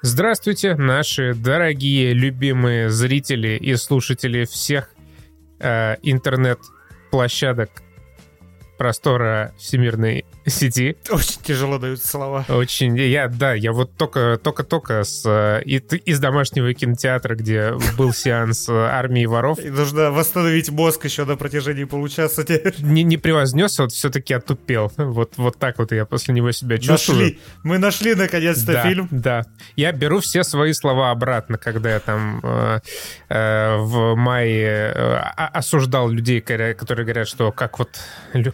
Здравствуйте, наши дорогие, любимые зрители и слушатели всех э, интернет-площадок простора всемирной сети. Очень тяжело даются слова. Очень, я, да, я вот только, только-только с, э, из домашнего кинотеатра, где был сеанс э, армии воров. И нужно восстановить мозг еще на протяжении получаса. Не, не превознес, вот все-таки отупел. Вот, вот так вот я после него себя чувствую. Нашли. Мы нашли наконец-то да, фильм. Да. Я беру все свои слова обратно, когда я там э, э, в мае э, осуждал людей, которые говорят, что как вот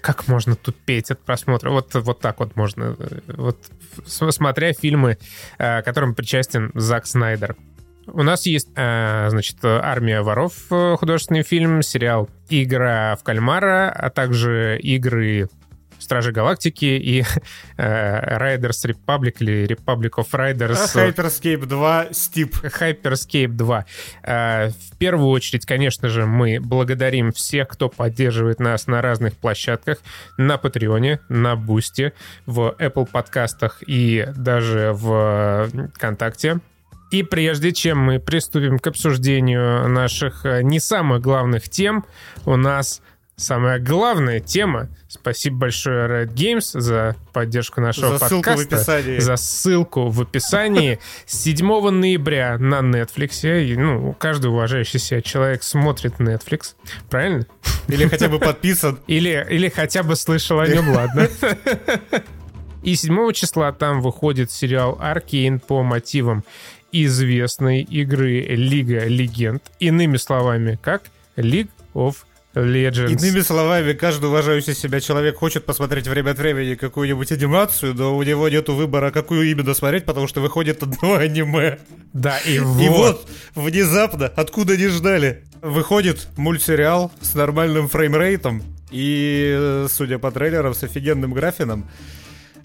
как можно тупеть от просмотра. Вот вот, вот так вот можно. Э, вот смотря фильмы, э, которым причастен Зак Снайдер. У нас есть, э, значит, «Армия воров» художественный фильм, сериал «Игра в кальмара», а также игры Стражи Галактики и э, Riders Republic или Republic of Riders. Hyperscape 2 Steep. Hyperscape 2. Э, в первую очередь, конечно же, мы благодарим всех, кто поддерживает нас на разных площадках, на Патреоне, на Бусте, в Apple подкастах и даже в ВКонтакте. И прежде чем мы приступим к обсуждению наших э, не самых главных тем, у нас самая главная тема. Спасибо большое Red Games за поддержку нашего за подкаста. Ссылку в описании. За ссылку в описании. 7 ноября на Netflix. И, ну, каждый уважающий себя человек смотрит Netflix. Правильно? Или хотя бы подписан. Или, или хотя бы слышал о нем, ладно. И 7 числа там выходит сериал «Аркейн» по мотивам известной игры «Лига Легенд». Иными словами, как «League of Legends. Иными словами, каждый уважающий себя человек хочет посмотреть время от времени какую-нибудь анимацию, но у него нет выбора, какую именно смотреть, потому что выходит одно аниме. Да, и вот. И вот, внезапно, откуда не ждали, выходит мультсериал с нормальным фреймрейтом и, судя по трейлерам, с офигенным графином.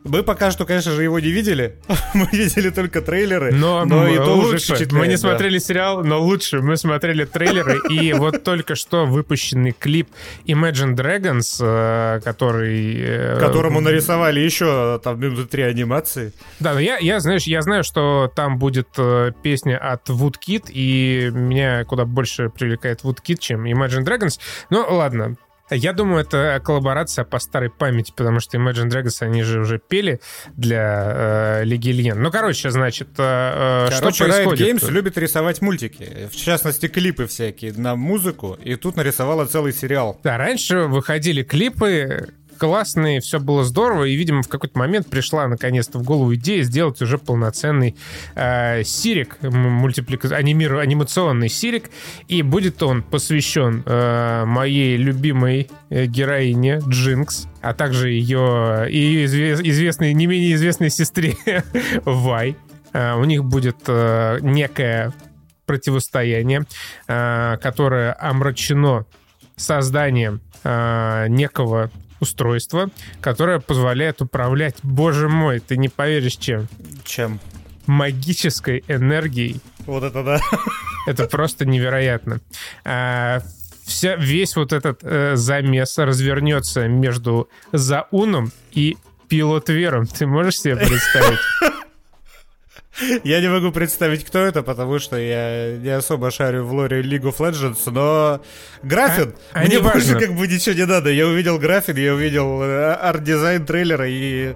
Мы пока что, конечно же, его не видели. Мы видели только трейлеры. Но, но и то лучше. уже Мы не да. смотрели сериал, но лучше. Мы смотрели трейлеры. И вот только что выпущенный клип Imagine Dragons, э, который... Э, Которому нарисовали еще там минуты три анимации. Да, но я, я, знаешь, я знаю, что там будет э, песня от Woodkid, и меня куда больше привлекает Woodkid, чем Imagine Dragons. Ну, ладно, я думаю, это коллаборация по старой памяти, потому что Imagine Dragons, они же уже пели для э, Лиги Легенд. Ну, короче, значит, э, э короче, что происходит? Riot Games любит рисовать мультики, в частности, клипы всякие на музыку, и тут нарисовала целый сериал. Да, раньше выходили клипы, классные, все было здорово, и, видимо, в какой-то момент пришла наконец-то в голову идея сделать уже полноценный э, сирик, мультиплик... анимир... анимационный сирик, и будет он посвящен э, моей любимой э, героине Джинкс, а также ее, ее известной, не менее известной сестре Вай. Э, у них будет э, некое противостояние, э, которое омрачено созданием э, некого устройство, которое позволяет управлять, боже мой, ты не поверишь чем. Чем? Магической энергией. Вот это да. Это просто невероятно. А, вся, весь вот этот э, замес развернется между Зауном и Пилтовером. Ты можешь себе представить? Я не могу представить, кто это, потому что я не особо шарю в лоре League of Legends, но графон, а, а мне больше как бы ничего не надо. Я увидел графон, я увидел э, арт-дизайн трейлера и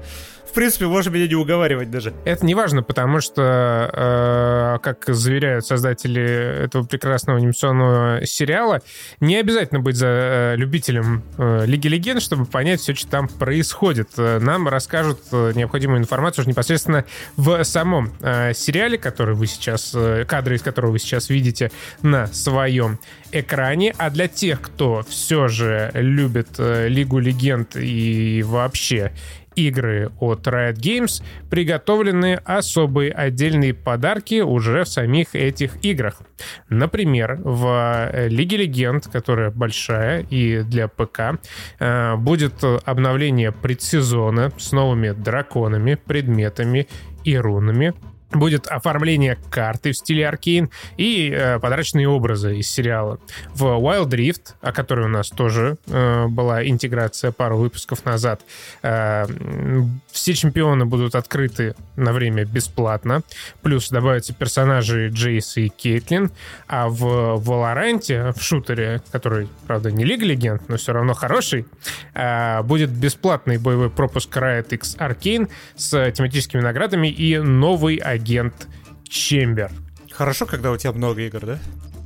в принципе, можешь меня не уговаривать даже. Это не важно, потому что, э, как заверяют создатели этого прекрасного анимационного сериала, не обязательно быть за э, любителем э, Лиги Легенд, чтобы понять все, что там происходит. Нам расскажут э, необходимую информацию уже непосредственно в самом э, сериале, который вы сейчас, э, кадры из которого вы сейчас видите на своем экране. А для тех, кто все же любит э, Лигу Легенд и вообще игры от Riot Games приготовлены особые отдельные подарки уже в самих этих играх. Например, в Лиге Легенд, которая большая и для ПК, э, будет обновление предсезона с новыми драконами, предметами и рунами. Будет оформление карты в стиле Аркейн и э, подарочные образы из сериала. В Wild Rift, о которой у нас тоже э, была интеграция пару выпусков назад, э, все чемпионы будут открыты на время бесплатно, плюс добавятся персонажи Джейс и Кейтлин, а в Valorant, в шутере, который, правда, не Лига Легенд, но все равно хороший, э, будет бесплатный боевой пропуск Riot X Arcane с тематическими наградами и новый агент Чембер. Хорошо, когда у тебя много игр, да?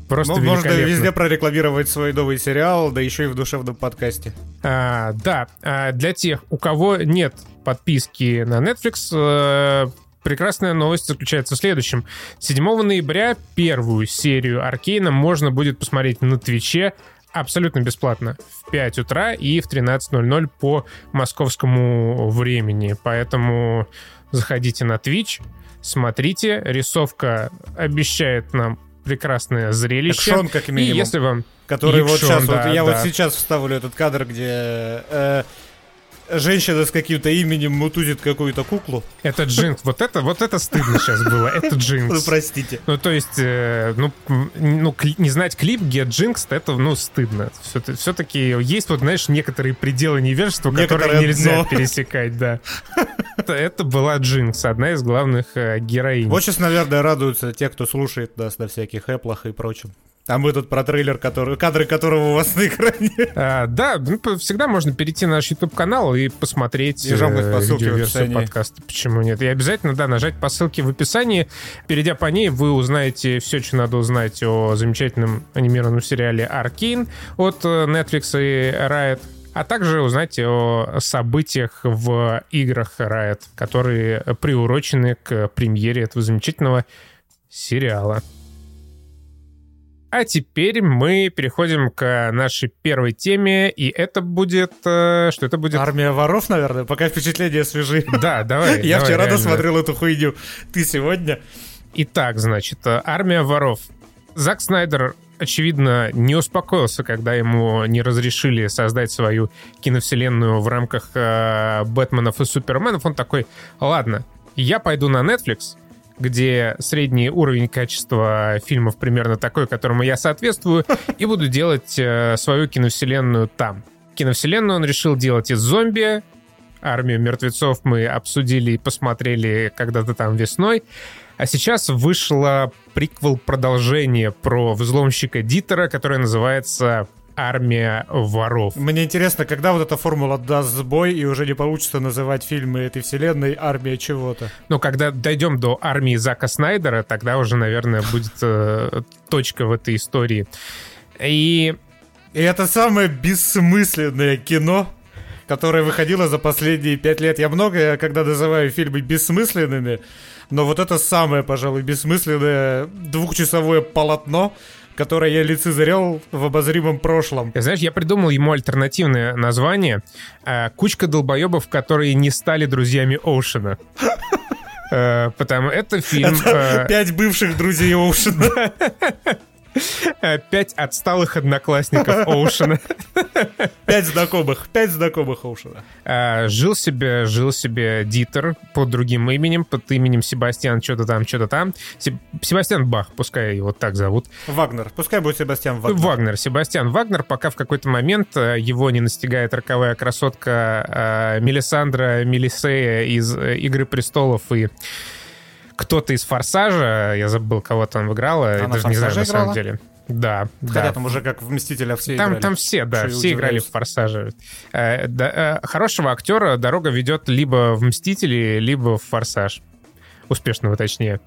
Просто ну, можно везде прорекламировать свой новый сериал, да еще и в душевном подкасте. А, да, а для тех, у кого нет подписки на Netflix, э, прекрасная новость заключается в следующем. 7 ноября первую серию Аркейна можно будет посмотреть на Твиче абсолютно бесплатно в 5 утра и в 13.00 по московскому времени. Поэтому заходите на Twitch, смотрите. Рисовка обещает нам прекрасное зрелище. Экшон, как минимум. И если вам... Который Экшон, вот сейчас, да, вот, я да. вот сейчас вставлю этот кадр, где э, женщина с каким-то именем мутузит какую-то куклу. Это Джинкс. Вот это, вот это стыдно сейчас было. Это Джинкс. Ну, простите. Ну, то есть, э, ну, ну, не знать клип Get Jinx, это, ну, стыдно. Все-таки есть вот, знаешь, некоторые пределы невежества, которые нельзя пересекать, да. Это, это была Джинкс, одна из главных э, героинь. Вот сейчас, наверное, радуются те, кто слушает нас на всяких эплах и прочем. А мы тут про трейлер, который, кадры которого у вас на экране. А, да, ну, всегда можно перейти на наш YouTube-канал и посмотреть э, видеоверсию подкаста. Почему нет? И обязательно, да, нажать по ссылке в описании. Перейдя по ней, вы узнаете все, что надо узнать о замечательном анимированном сериале «Аркейн» от э, Netflix и Riot а также узнать о событиях в играх Riot, которые приурочены к премьере этого замечательного сериала. А теперь мы переходим к нашей первой теме, и это будет... Э, что это будет? Армия воров, наверное, пока впечатления свежи. Да, давай. Я вчера досмотрел эту хуйню. Ты сегодня? Итак, значит, э, Армия воров. Зак Снайдер очевидно, не успокоился, когда ему не разрешили создать свою киновселенную в рамках э, Бэтменов и Суперменов. Он такой, ладно, я пойду на Netflix, где средний уровень качества фильмов примерно такой, которому я соответствую, и буду делать э, свою киновселенную там. Киновселенную он решил делать из зомби. Армию мертвецов мы обсудили и посмотрели когда-то там весной. А сейчас вышло приквел продолжение про взломщика Дитера, которое называется армия воров. Мне интересно, когда вот эта формула даст сбой и уже не получится называть фильмы этой вселенной армия чего-то. Ну, когда дойдем до армии Зака Снайдера, тогда уже, наверное, будет э, точка в этой истории. И... И это самое бессмысленное кино, которое выходило за последние пять лет. Я много, когда называю фильмы бессмысленными, но вот это самое, пожалуй, бессмысленное двухчасовое полотно, которое я лицезрел в обозримом прошлом. Знаешь, я придумал ему альтернативное название. Э, «Кучка долбоебов, которые не стали друзьями Оушена». Э, потому это фильм... Э, пять бывших друзей Оушена. Пять отсталых одноклассников Оушена. Пять знакомых, пять знакомых Оушена. А, жил себе, жил себе Дитер под другим именем, под именем Себастьян, что-то там, что-то там. Себастьян Бах, пускай его так зовут. Вагнер, пускай будет Себастьян Вагнер. Вагнер, Себастьян Вагнер, пока в какой-то момент э, его не настигает роковая красотка э, Мелисандра Мелисея из э, «Игры престолов» и кто-то из «Форсажа», я забыл, кого там играла, я даже не знаю на самом деле. Да, Хотя да. там уже как в «Мстителях» все там, играли. Там все, да, все играли в «Форсаже». Э, да, э, хорошего актера дорога ведет либо в «Мстители», либо в «Форсаж». Успешного, точнее.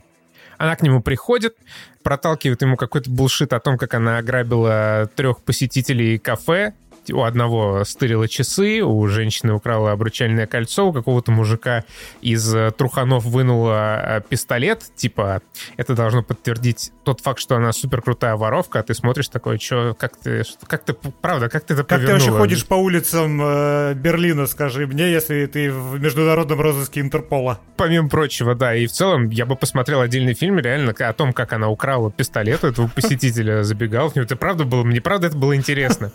Она к нему приходит, проталкивает ему какой-то булшит о том, как она ограбила трех посетителей кафе, у одного стырила часы, у женщины украла обручальное кольцо, у какого-то мужика из э, Труханов вынула э, пистолет. Типа, это должно подтвердить тот факт, что она супер крутая воровка, а ты смотришь такой, что, как ты, как ты, правда, как ты это Как повернула? ты вообще ходишь по улицам э, Берлина, скажи мне, если ты в международном розыске Интерпола? Помимо прочего, да, и в целом я бы посмотрел отдельный фильм реально о том, как она украла пистолет этого посетителя, забегал в него. Это правда было, мне правда это было интересно.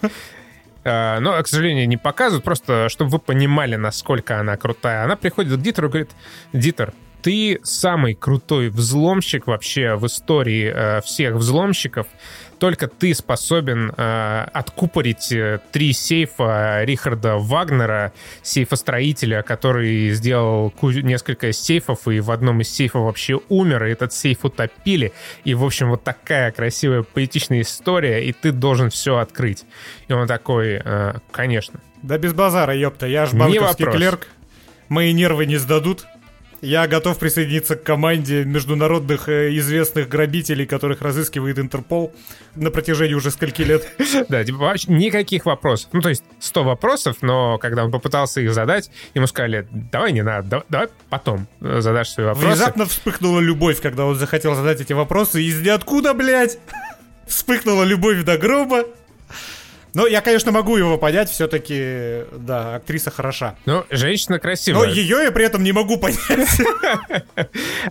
Э, но, к сожалению, не показывают, просто чтобы вы понимали, насколько она крутая. Она приходит к Дитеру и говорит, Дитер, ты самый крутой взломщик вообще в истории э, всех взломщиков. Только ты способен э, откупорить э, три сейфа Рихарда Вагнера, сейфостроителя, который сделал несколько сейфов, и в одном из сейфов вообще умер, и этот сейф утопили. И, в общем, вот такая красивая, поэтичная история, и ты должен все открыть. И он такой, э, конечно. Да без базара, ёпта, я ж банковский клерк. Мои нервы не сдадут. Я готов присоединиться к команде международных э, известных грабителей, которых разыскивает Интерпол на протяжении уже скольки лет. Да, типа вообще никаких вопросов. Ну, то есть 100 вопросов, но когда он попытался их задать, ему сказали, давай не надо, давай потом задашь свои вопросы. Внезапно вспыхнула любовь, когда он захотел задать эти вопросы. Из ниоткуда, блядь, вспыхнула любовь до гроба. Ну, я, конечно, могу его понять, все-таки, да, актриса хороша. Ну, женщина красивая. Но ее я при этом не могу понять.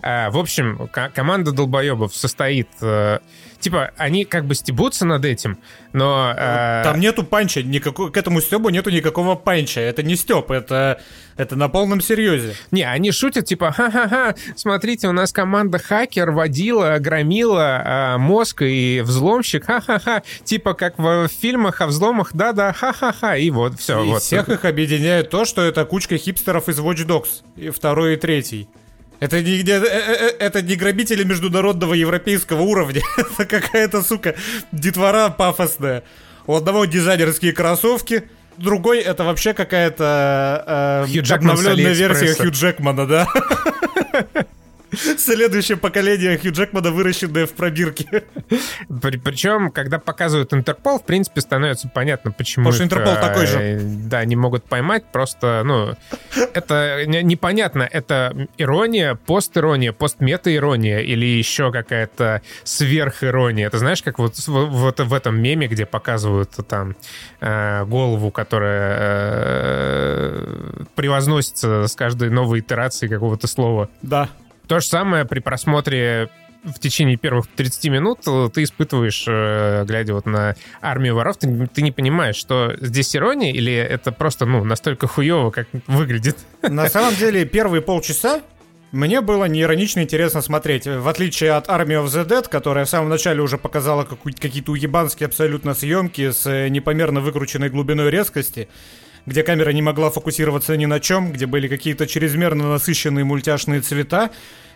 А, в общем, команда долбоебов состоит э, типа, они как бы стебутся над этим, но... Э... Там нету панча, никакой, к этому стебу нету никакого панча. Это не стеб, это, это на полном серьезе. Не, они шутят, типа, ха-ха-ха, смотрите, у нас команда хакер, водила, громила, э, мозг и взломщик, ха-ха-ха. Типа, как в фильмах о взломах, да-да, ха-ха-ха, и вот, все. И вот. всех их объединяет то, что это кучка хипстеров из Watch Dogs, и второй и третий. Это не, э, э, э, это не грабители международного европейского уровня. это какая-то, сука, детвора пафосная. У одного дизайнерские кроссовки, другой это вообще какая-то э, обновленная версия Хью Джекмана, да? Следующее поколение Хью Джекмана, выращенное в пробирке. При, причем, когда показывают Интерпол, в принципе, становится понятно, почему... Потому что Интерпол такой же. Э, да, не могут поймать, просто, ну, это непонятно, это ирония, пост-ирония, пост-мета-ирония или еще какая-то сверхирония. Это знаешь, как вот, вот в этом меме, где показывают там э, голову, которая э, превозносится с каждой новой итерацией какого-то слова. Да. То же самое при просмотре в течение первых 30 минут ты испытываешь, э, глядя вот на армию воров, ты, ты не понимаешь, что здесь ирония или это просто, ну, настолько хуево, как выглядит. На самом деле, первые полчаса мне было неиронично интересно смотреть. В отличие от Army of the Dead, которая в самом начале уже показала какие-то уебанские абсолютно съемки с э, непомерно выкрученной глубиной резкости, где камера не могла фокусироваться ни на чем, где были какие-то чрезмерно насыщенные мультяшные цвета.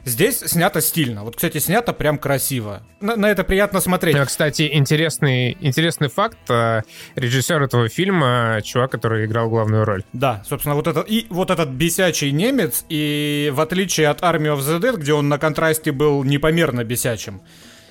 Здесь снято стильно. Вот, кстати, снято прям красиво. На, на это приятно смотреть. Кстати, интересный, интересный факт. А, режиссер этого фильма, чувак, который играл главную роль. Да, собственно, вот этот, и вот этот бесячий немец, и в отличие от Army of the Dead, где он на контрасте был непомерно бесячим,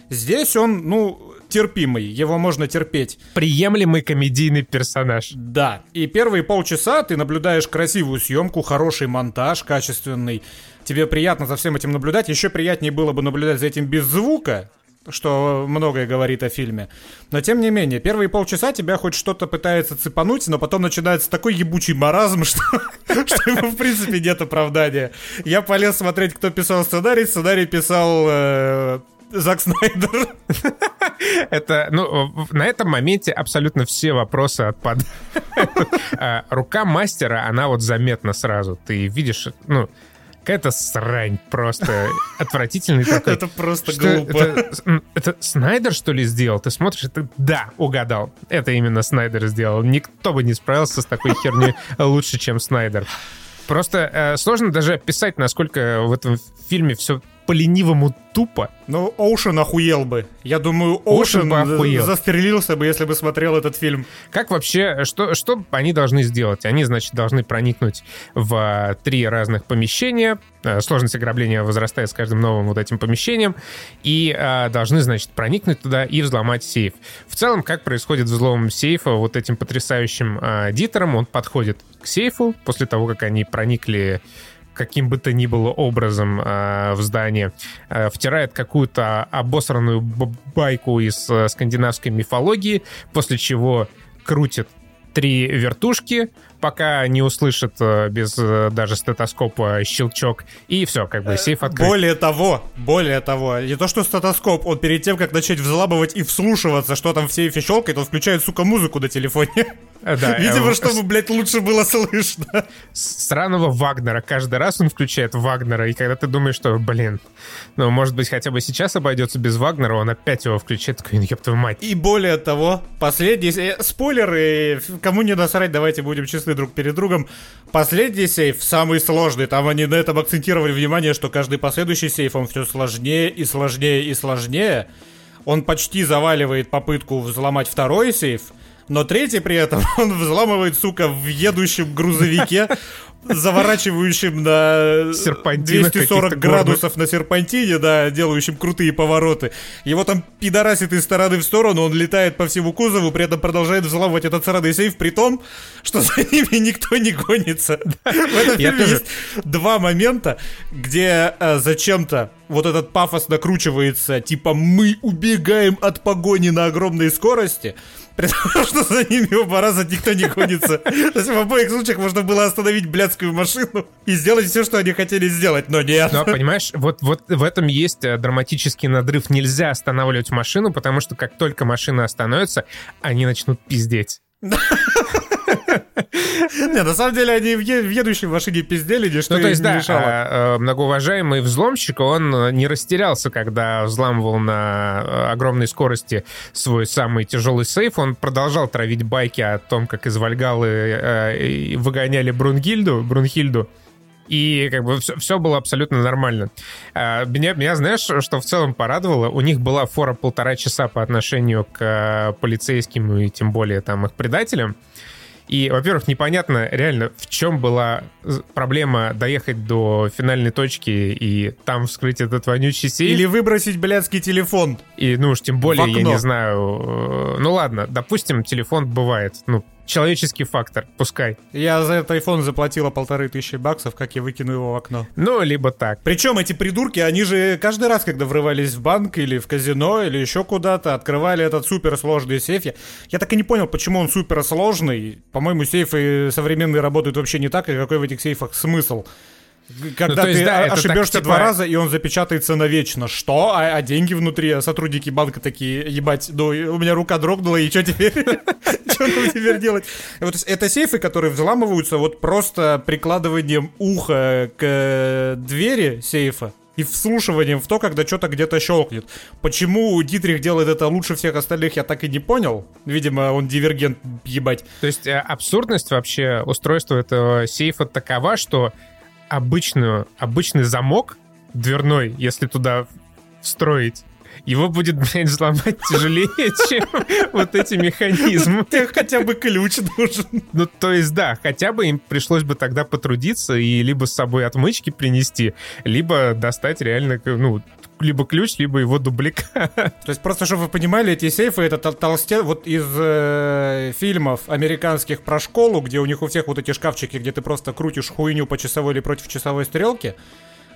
здесь он, ну, терпимый, его можно терпеть. Приемлемый комедийный персонаж. Да, и первые полчаса ты наблюдаешь красивую съемку, хороший монтаж, качественный. Тебе приятно за всем этим наблюдать. Еще приятнее было бы наблюдать за этим без звука, что многое говорит о фильме. Но тем не менее, первые полчаса тебя хоть что-то пытается цепануть, но потом начинается такой ебучий маразм, что, что ему в принципе нет оправдания. Я полез смотреть, кто писал сценарий. Сценарий писал э, Зак Снайдер. Это, ну, на этом моменте абсолютно все вопросы отпадают. Рука мастера, она вот заметна сразу. Ты видишь, ну, какая-то срань просто отвратительный такой. Это просто глупо. Это, это Снайдер, что ли, сделал? Ты смотришь, это да, угадал. Это именно Снайдер сделал. Никто бы не справился с такой херней лучше, чем Снайдер. Просто э, сложно даже описать, насколько в этом фильме все по-ленивому тупо. Ну, Оушен охуел бы. Я думаю, Оушен, Оушен застрелился бы, если бы смотрел этот фильм. Как вообще, что, что они должны сделать? Они, значит, должны проникнуть в три разных помещения. Э, сложность ограбления возрастает с каждым новым вот этим помещением. И а, должны, значит, проникнуть туда и взломать сейф. В целом, как происходит взлом сейфа вот этим потрясающим а, дитером? Он подходит к сейфу после того, как они проникли каким бы то ни было образом э, в здание, э, втирает какую-то обосранную байку из э, скандинавской мифологии, после чего крутит три вертушки, пока не услышит э, без э, даже стетоскопа щелчок, и все, как бы сейф открыт. Более того, более того, не то что стетоскоп, он перед тем, как начать взламывать и вслушиваться, что там в сейфе щелкает, он включает, сука, музыку на телефоне. Да, Видимо, чтобы, блядь, лучше было слышно. Странного Вагнера. Каждый раз он включает Вагнера, и когда ты думаешь, что, блин, ну, может быть, хотя бы сейчас обойдется без Вагнера, он опять его включает, такой, ёб твою мать. И более того, последний... Спойлеры, кому не насрать, давайте будем честны друг перед другом. Последний сейф самый сложный. Там они на этом акцентировали внимание, что каждый последующий сейф, он все сложнее и сложнее и сложнее. Он почти заваливает попытку взломать второй сейф, но третий при этом он взламывает, сука, в едущем грузовике, заворачивающим на 240 градусов на серпантине, да, делающим крутые повороты. Его там пидорасит из стороны в сторону, он летает по всему кузову, при этом продолжает взламывать этот сраный сейф, при том, что за ними никто не гонится. В этом фильме есть два момента, где э, зачем-то вот этот пафос накручивается, типа мы убегаем от погони на огромной скорости, при том, что за ними оба раза никто не гонится. То есть в обоих случаях можно было остановить блядскую машину и сделать все, что они хотели сделать, но нет. Но, понимаешь, вот, вот в этом есть э, драматический надрыв. Нельзя останавливать машину, потому что как только машина остановится, они начнут пиздеть. Не, на самом деле они в едущей машине пиздели, ничто ну, то есть, не да, мешало. А, а, многоуважаемый взломщик, он не растерялся, когда взламывал на э, огромной скорости свой самый тяжелый сейф. Он продолжал травить байки о том, как из Вальгалы э, выгоняли Брунгильду, Брунхильду. И как бы все, все было абсолютно нормально. А, меня, меня, знаешь, что в целом порадовало? У них была фора полтора часа по отношению к э, полицейским и тем более там их предателям. И, во-первых, непонятно реально, в чем была проблема доехать до финальной точки и там вскрыть этот вонючий сейф. Или выбросить блядский телефон. И, ну уж тем более, я не знаю... Э, ну ладно, допустим, телефон бывает. Ну, человеческий фактор, пускай. Я за этот iPhone заплатила полторы тысячи баксов, как я выкину его в окно. Ну, либо так. Причем эти придурки, они же каждый раз, когда врывались в банк или в казино, или еще куда-то, открывали этот суперсложный сейф. Я, я так и не понял, почему он суперсложный. По-моему, сейфы современные работают вообще не так, и какой в этих сейфах смысл. Когда ну, есть, ты да, ошибешься так, два типа... раза, и он запечатается навечно. Что? А, а деньги внутри, а сотрудники банка такие, ебать, ну, у меня рука дрогнула, и что теперь? Что нам теперь делать? Вот это сейфы, которые взламываются вот просто прикладыванием уха к двери сейфа и вслушиванием в то, когда что-то где-то щелкнет. Почему Дитрих делает это лучше всех остальных, я так и не понял. Видимо, он дивергент, ебать. То есть э, абсурдность вообще устройства этого сейфа такова, что обычную, обычный замок дверной, если туда встроить, его будет, блядь, взломать тяжелее, чем вот эти механизмы. Хотя бы ключ нужен. Ну, то есть, да, хотя бы им пришлось бы тогда потрудиться и либо с собой отмычки принести, либо достать реально, ну, либо ключ, либо его дубликат. То есть просто, чтобы вы понимали, эти сейфы это толстен... Вот из э, фильмов американских про школу, где у них у всех вот эти шкафчики, где ты просто крутишь хуйню по часовой или против часовой стрелки,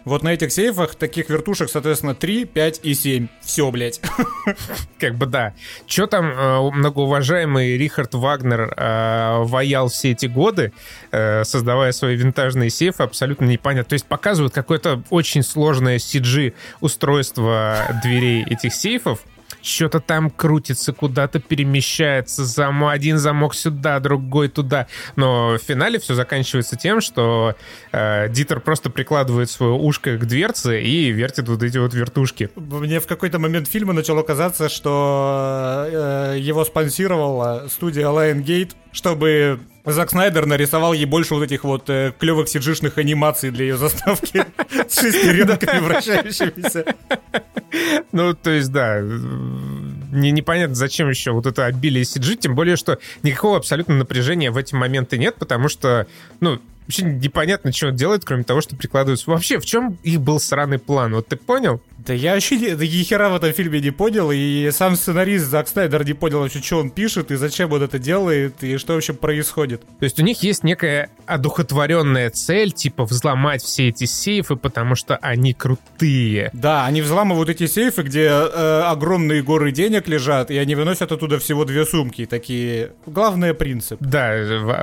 вот на этих сейфах таких вертушек, соответственно, 3, 5 и 7. Все, блядь. Как бы да. Че там э, многоуважаемый Рихард Вагнер э, ваял все эти годы, э, создавая свои винтажные сейфы, абсолютно непонятно. То есть показывают какое-то очень сложное CG-устройство дверей этих сейфов, что-то там крутится, куда-то перемещается, зам... один замок сюда, другой туда. Но в финале все заканчивается тем, что э, Дитер просто прикладывает свое ушко к дверце и вертит вот эти вот вертушки. Мне в какой-то момент фильма начало казаться, что э, его спонсировала студия Lion чтобы Зак Снайдер нарисовал ей больше вот этих вот э, клевых сиджишных анимаций для ее заставки с шестеренками вращающимися. Ну, то есть, да, не, непонятно, зачем еще вот это обилие CG, тем более, что никакого абсолютно напряжения в эти моменты нет, потому что, ну, вообще непонятно, что он делает, кроме того, что прикладывается. Вообще, в чем их был сраный план? Вот ты понял? Да я вообще ни, ни хера в этом фильме не понял, и сам сценарист Зак Снайдер не понял вообще, что он пишет, и зачем он это делает, и что вообще происходит. То есть у них есть некая одухотворенная цель, типа взломать все эти сейфы, потому что они крутые. Да, они взламывают эти сейфы, где э, огромные горы денег лежат, и они выносят оттуда всего две сумки, такие... Главный принцип. Да,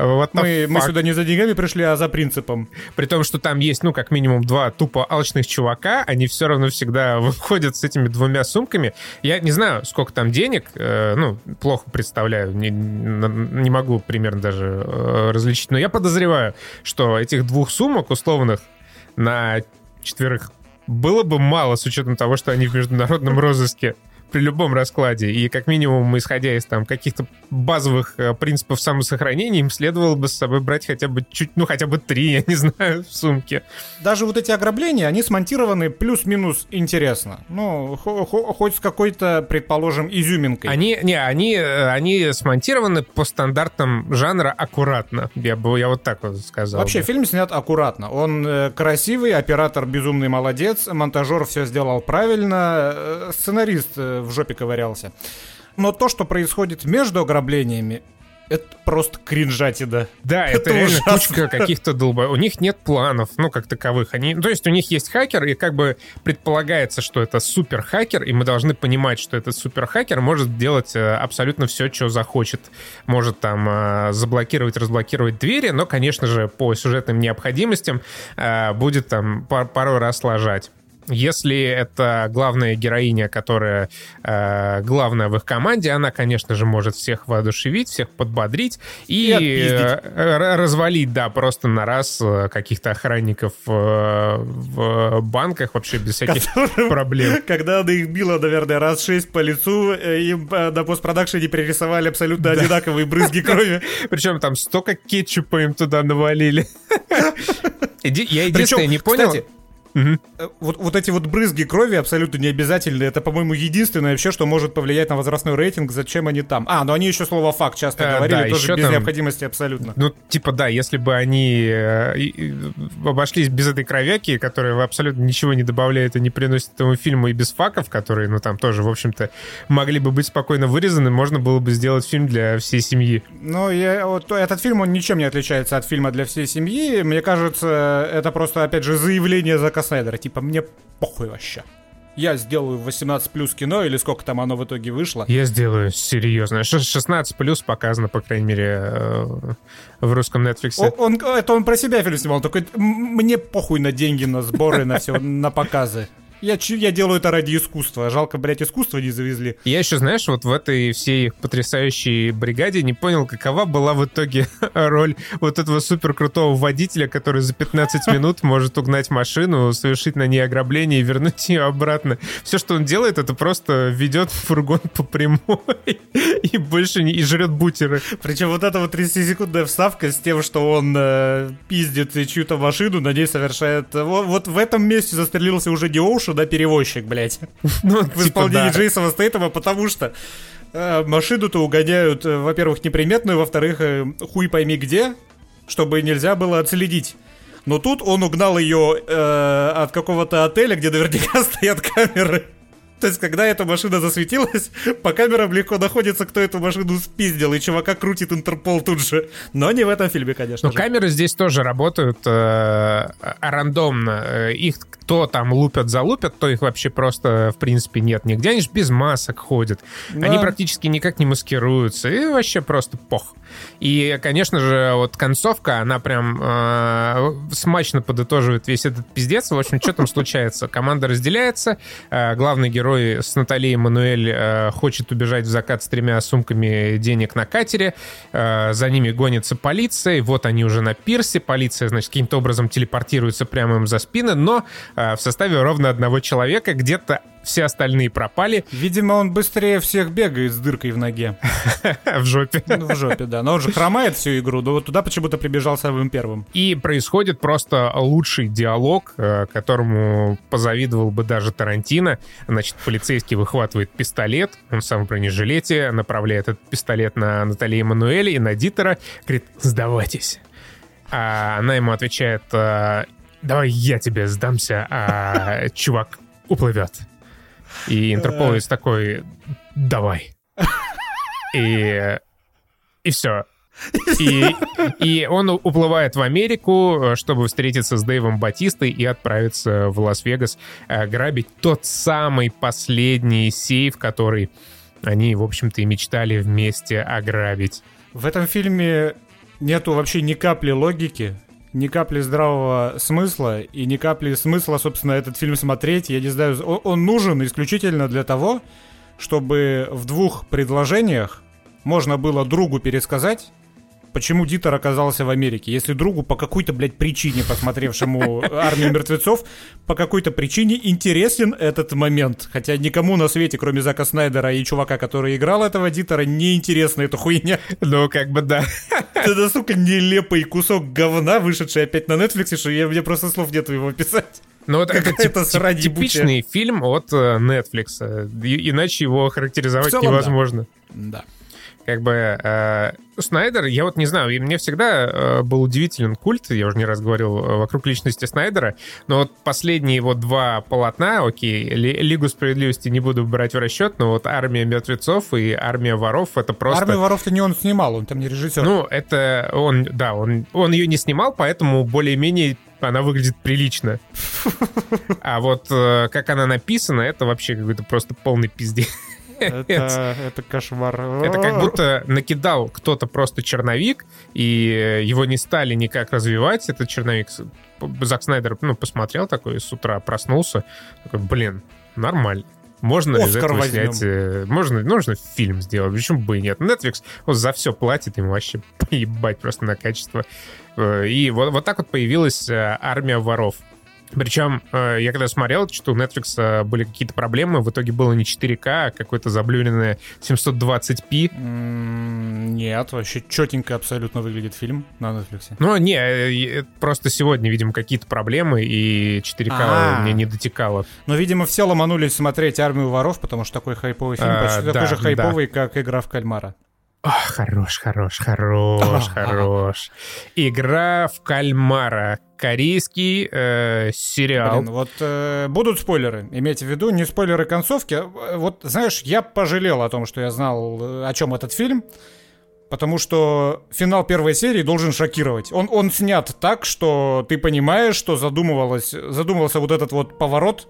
вот мы, мы сюда не за деньгами пришли, а за принципом. При том, что там есть, ну, как минимум два тупо алчных чувака, они все равно всегда э, выходят с этими двумя сумками. Я не знаю, сколько там денег, э, ну, плохо представляю, не, не могу примерно даже э, различить, но я подозреваю, что этих двух сумок условных на четверых было бы мало с учетом того, что они в международном розыске при любом раскладе. И как минимум, исходя из там каких-то базовых э, принципов самосохранения, им следовало бы с собой брать хотя бы чуть, ну хотя бы три, я не знаю, в сумке. Даже вот эти ограбления, они смонтированы плюс-минус интересно. Ну, хоть с какой-то, предположим, изюминкой. Они, не, они, э, они смонтированы по стандартам жанра аккуратно. Я бы, я вот так вот сказал. Вообще, бы. фильм снят аккуратно. Он э, красивый, оператор безумный молодец, монтажер все сделал правильно, сценарист в жопе ковырялся. Но то, что происходит между ограблениями, это просто кринжатина. Да, это, это реально ужасно. кучка каких-то долбоев. У них нет планов, ну, как таковых. Они, то есть у них есть хакер, и как бы предполагается, что это супер хакер, и мы должны понимать, что этот супер хакер может делать э, абсолютно все, что захочет. Может там э, заблокировать, разблокировать двери, но, конечно же, по сюжетным необходимостям э, будет там порой раз ложать. Если это главная героиня, которая э, главная в их команде, она, конечно же, может всех воодушевить, всех подбодрить и, и э, развалить, да, просто на раз э, каких-то охранников э, в банках вообще без всяких Которым, проблем. Когда она их била, наверное, раз шесть по лицу, э, им э, на постпродакшене перерисовали абсолютно да. одинаковые брызги крови. Причем там столько кетчупа им туда навалили. Я единственное не понял... Угу. Вот, вот эти вот брызги крови абсолютно не обязательны. Это, по-моему, единственное вообще, что может повлиять на возрастной рейтинг. Зачем они там? А, но они еще слово факт часто э, говорили, да, тоже без там, необходимости абсолютно. Ну, типа, да, если бы они э, обошлись без этой кровяки, которая абсолютно ничего не добавляет и не приносит этому фильму, и без факов, которые, ну, там тоже, в общем-то, могли бы быть спокойно вырезаны, можно было бы сделать фильм для всей семьи. Ну, я, вот, этот фильм, он ничем не отличается от фильма для всей семьи. Мне кажется, это просто, опять же, заявление за Зака Снайдера. Типа, мне похуй вообще. Я сделаю 18 плюс кино, или сколько там оно в итоге вышло. Я сделаю серьезно. 16 плюс показано, по крайней мере, э, в русском Netflix. Он, он, это он про себя фильм снимал, только мне похуй на деньги, на сборы, на все, на показы. Я, я делаю это ради искусства. Жалко, блядь, искусство не завезли. Я еще, знаешь, вот в этой всей потрясающей бригаде не понял, какова была в итоге роль вот этого супер крутого водителя, который за 15 минут может угнать машину, совершить на ней ограбление и вернуть ее обратно. Все, что он делает, это просто ведет фургон по прямой и больше не и жрет бутеры. Причем вот эта вот 30-секундная вставка с тем, что он э, пиздит чью-то машину, на ней совершает... Вот, вот в этом месте застрелился уже Диоуш, да, перевозчик, блядь. Ну, в типа исполнении Джейсона Стейтема, потому что э, машину-то угоняют, э, во-первых, неприметную, во-вторых, э, хуй пойми где, чтобы нельзя было отследить. Но тут он угнал ее э, от какого-то отеля, где наверняка стоят камеры. То есть, когда эта машина засветилась, по камерам легко находится, кто эту машину спиздил, и чувака крутит Интерпол тут же. Но не в этом фильме, конечно Но же. камеры здесь тоже работают э, рандомно. Э, их то там лупят, залупят, то их вообще просто, в принципе, нет нигде. Они же без масок ходят. Да. Они практически никак не маскируются. И вообще просто пох. И, конечно же, вот концовка, она прям э, смачно подытоживает весь этот пиздец. В общем, что там случается? Команда разделяется. Э, главный герой с Натальей Мануэль э, хочет убежать в закат с тремя сумками денег на катере. Э, за ними гонится полиция. Вот они уже на пирсе. Полиция, значит, каким-то образом телепортируется прямо им за спины. Но а, в составе ровно одного человека. Где-то все остальные пропали. Видимо, он быстрее всех бегает с дыркой в ноге. В жопе. Ну, в жопе, да. Но он же хромает всю игру, но вот туда почему-то прибежал самым первым. И происходит просто лучший диалог, э, которому позавидовал бы даже Тарантино. Значит, полицейский выхватывает пистолет, он сам в бронежилете, направляет этот пистолет на Натали Эммануэля и на Дитера, говорит, сдавайтесь. А она ему отвечает, «Э, давай я тебе сдамся, а чувак уплывет. И Интерполовец такой, давай. И, и все. И, и он уплывает в Америку, чтобы встретиться с Дэйвом Батистой и отправиться в Лас-Вегас э, грабить тот самый последний сейф, который они, в общем-то, и мечтали вместе ограбить. В этом фильме нету вообще ни капли логики. Ни капли здравого смысла и ни капли смысла, собственно, этот фильм смотреть. Я не знаю, он, он нужен исключительно для того, чтобы в двух предложениях можно было другу пересказать, почему Дитер оказался в Америке. Если другу по какой-то, блядь, причине, посмотревшему «Армию мертвецов», по какой-то причине интересен этот момент. Хотя никому на свете, кроме Зака Снайдера и чувака, который играл этого Дитера, не интересна эта хуйня. Ну, как бы да. Это, сука, нелепый кусок говна, вышедший опять на Netflix, что я, мне просто слов нету его писать. Ну, вот это тип, тип, типичный фильм от э, Netflix. И, иначе его характеризовать целом, невозможно. Да. да как бы э, Снайдер, я вот не знаю, и мне всегда э, был удивителен культ, я уже не раз говорил, э, вокруг личности Снайдера, но вот последние его два полотна, окей, Лигу справедливости не буду брать в расчет, но вот Армия мертвецов и Армия воров, это просто... Армию воров-то не он снимал, он там не режиссер. Ну, это он, да, он, он ее не снимал, поэтому более-менее она выглядит прилично. А вот э, как она написана, это вообще какой-то просто полный пиздец. Это, это кошмар. Это как будто накидал кто-то просто черновик, и его не стали никак развивать, этот черновик. Зак Снайдер, ну, посмотрел такой, с утра проснулся, такой, блин, нормально. Можно Оскар из этого возьмем. снять... Э, можно, нужно фильм сделать, почему бы и нет. Netflix вот за все платит, ему вообще поебать просто на качество. Э, и вот, вот так вот появилась э, армия воров. Причем э, я когда смотрел, что у Netflix э, были какие-то проблемы, в итоге было не 4К, а какое-то заблюренное 720p. Нет, вообще четенько абсолютно выглядит фильм на Netflix. Ну, не, э, просто сегодня, видимо, какие-то проблемы, и 4К А-а-а. мне не дотекало. Но, видимо, все ломанулись смотреть «Армию воров», потому что такой хайповый фильм, а, почти такой же хайповый, как «Игра в кальмара». О, хорош, хорош, хорош, хорош. Игра в кальмара. Корейский э, сериал. Блин, вот э, будут спойлеры. Имейте в виду, не спойлеры концовки. А, вот, знаешь, я пожалел о том, что я знал, э, о чем этот фильм. Потому что финал первой серии должен шокировать. Он, он снят так, что ты понимаешь, что задумывалось, задумывался вот этот вот поворот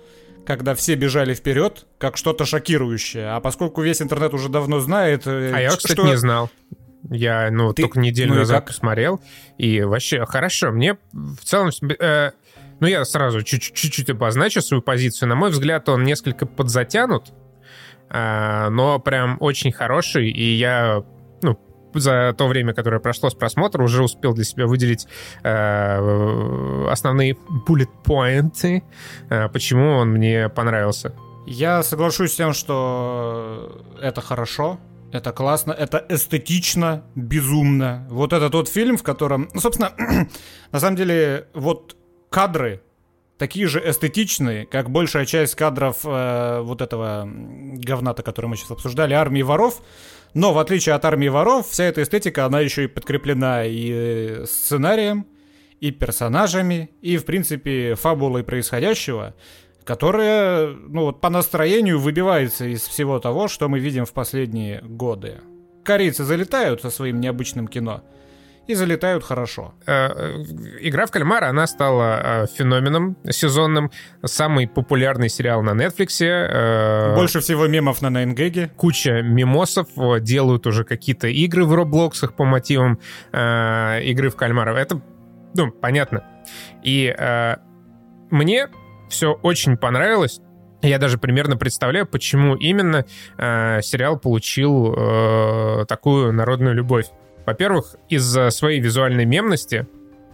когда все бежали вперед, как что-то шокирующее. А поскольку весь интернет уже давно знает... Э, а я, кстати, что... не знал. Я, ну, Ты... только неделю ну назад посмотрел, и вообще, хорошо, мне в целом... Э, ну, я сразу чуть-чуть обозначу свою позицию. На мой взгляд, он несколько подзатянут, э, но прям очень хороший, и я за то время, которое прошло с просмотра, уже успел для себя выделить э, основные bullet points, э, почему он мне понравился. Я соглашусь с тем, что это хорошо, это классно, это эстетично, безумно. Вот это тот фильм, в котором, ну, собственно, на самом деле, вот кадры такие же эстетичные, как большая часть кадров э, вот этого говната, который мы сейчас обсуждали, армии воров. Но в отличие от армии воров, вся эта эстетика, она еще и подкреплена и э, сценарием, и персонажами, и, в принципе, фабулой происходящего, которая, ну вот, по настроению выбивается из всего того, что мы видим в последние годы. Корейцы залетают со своим необычным кино — и залетают хорошо. Э, Игра в кальмара, она стала э, феноменом сезонным. Самый популярный сериал на Netflix. Э, Больше всего мемов на Найнгеге. Куча мемосов. Делают уже какие-то игры в Роблоксах по мотивам игры в кальмара. Это, ну, понятно. И мне все очень понравилось. Я даже примерно представляю, почему именно э, сериал получил э, такую народную любовь. Во-первых, из-за своей визуальной мемности,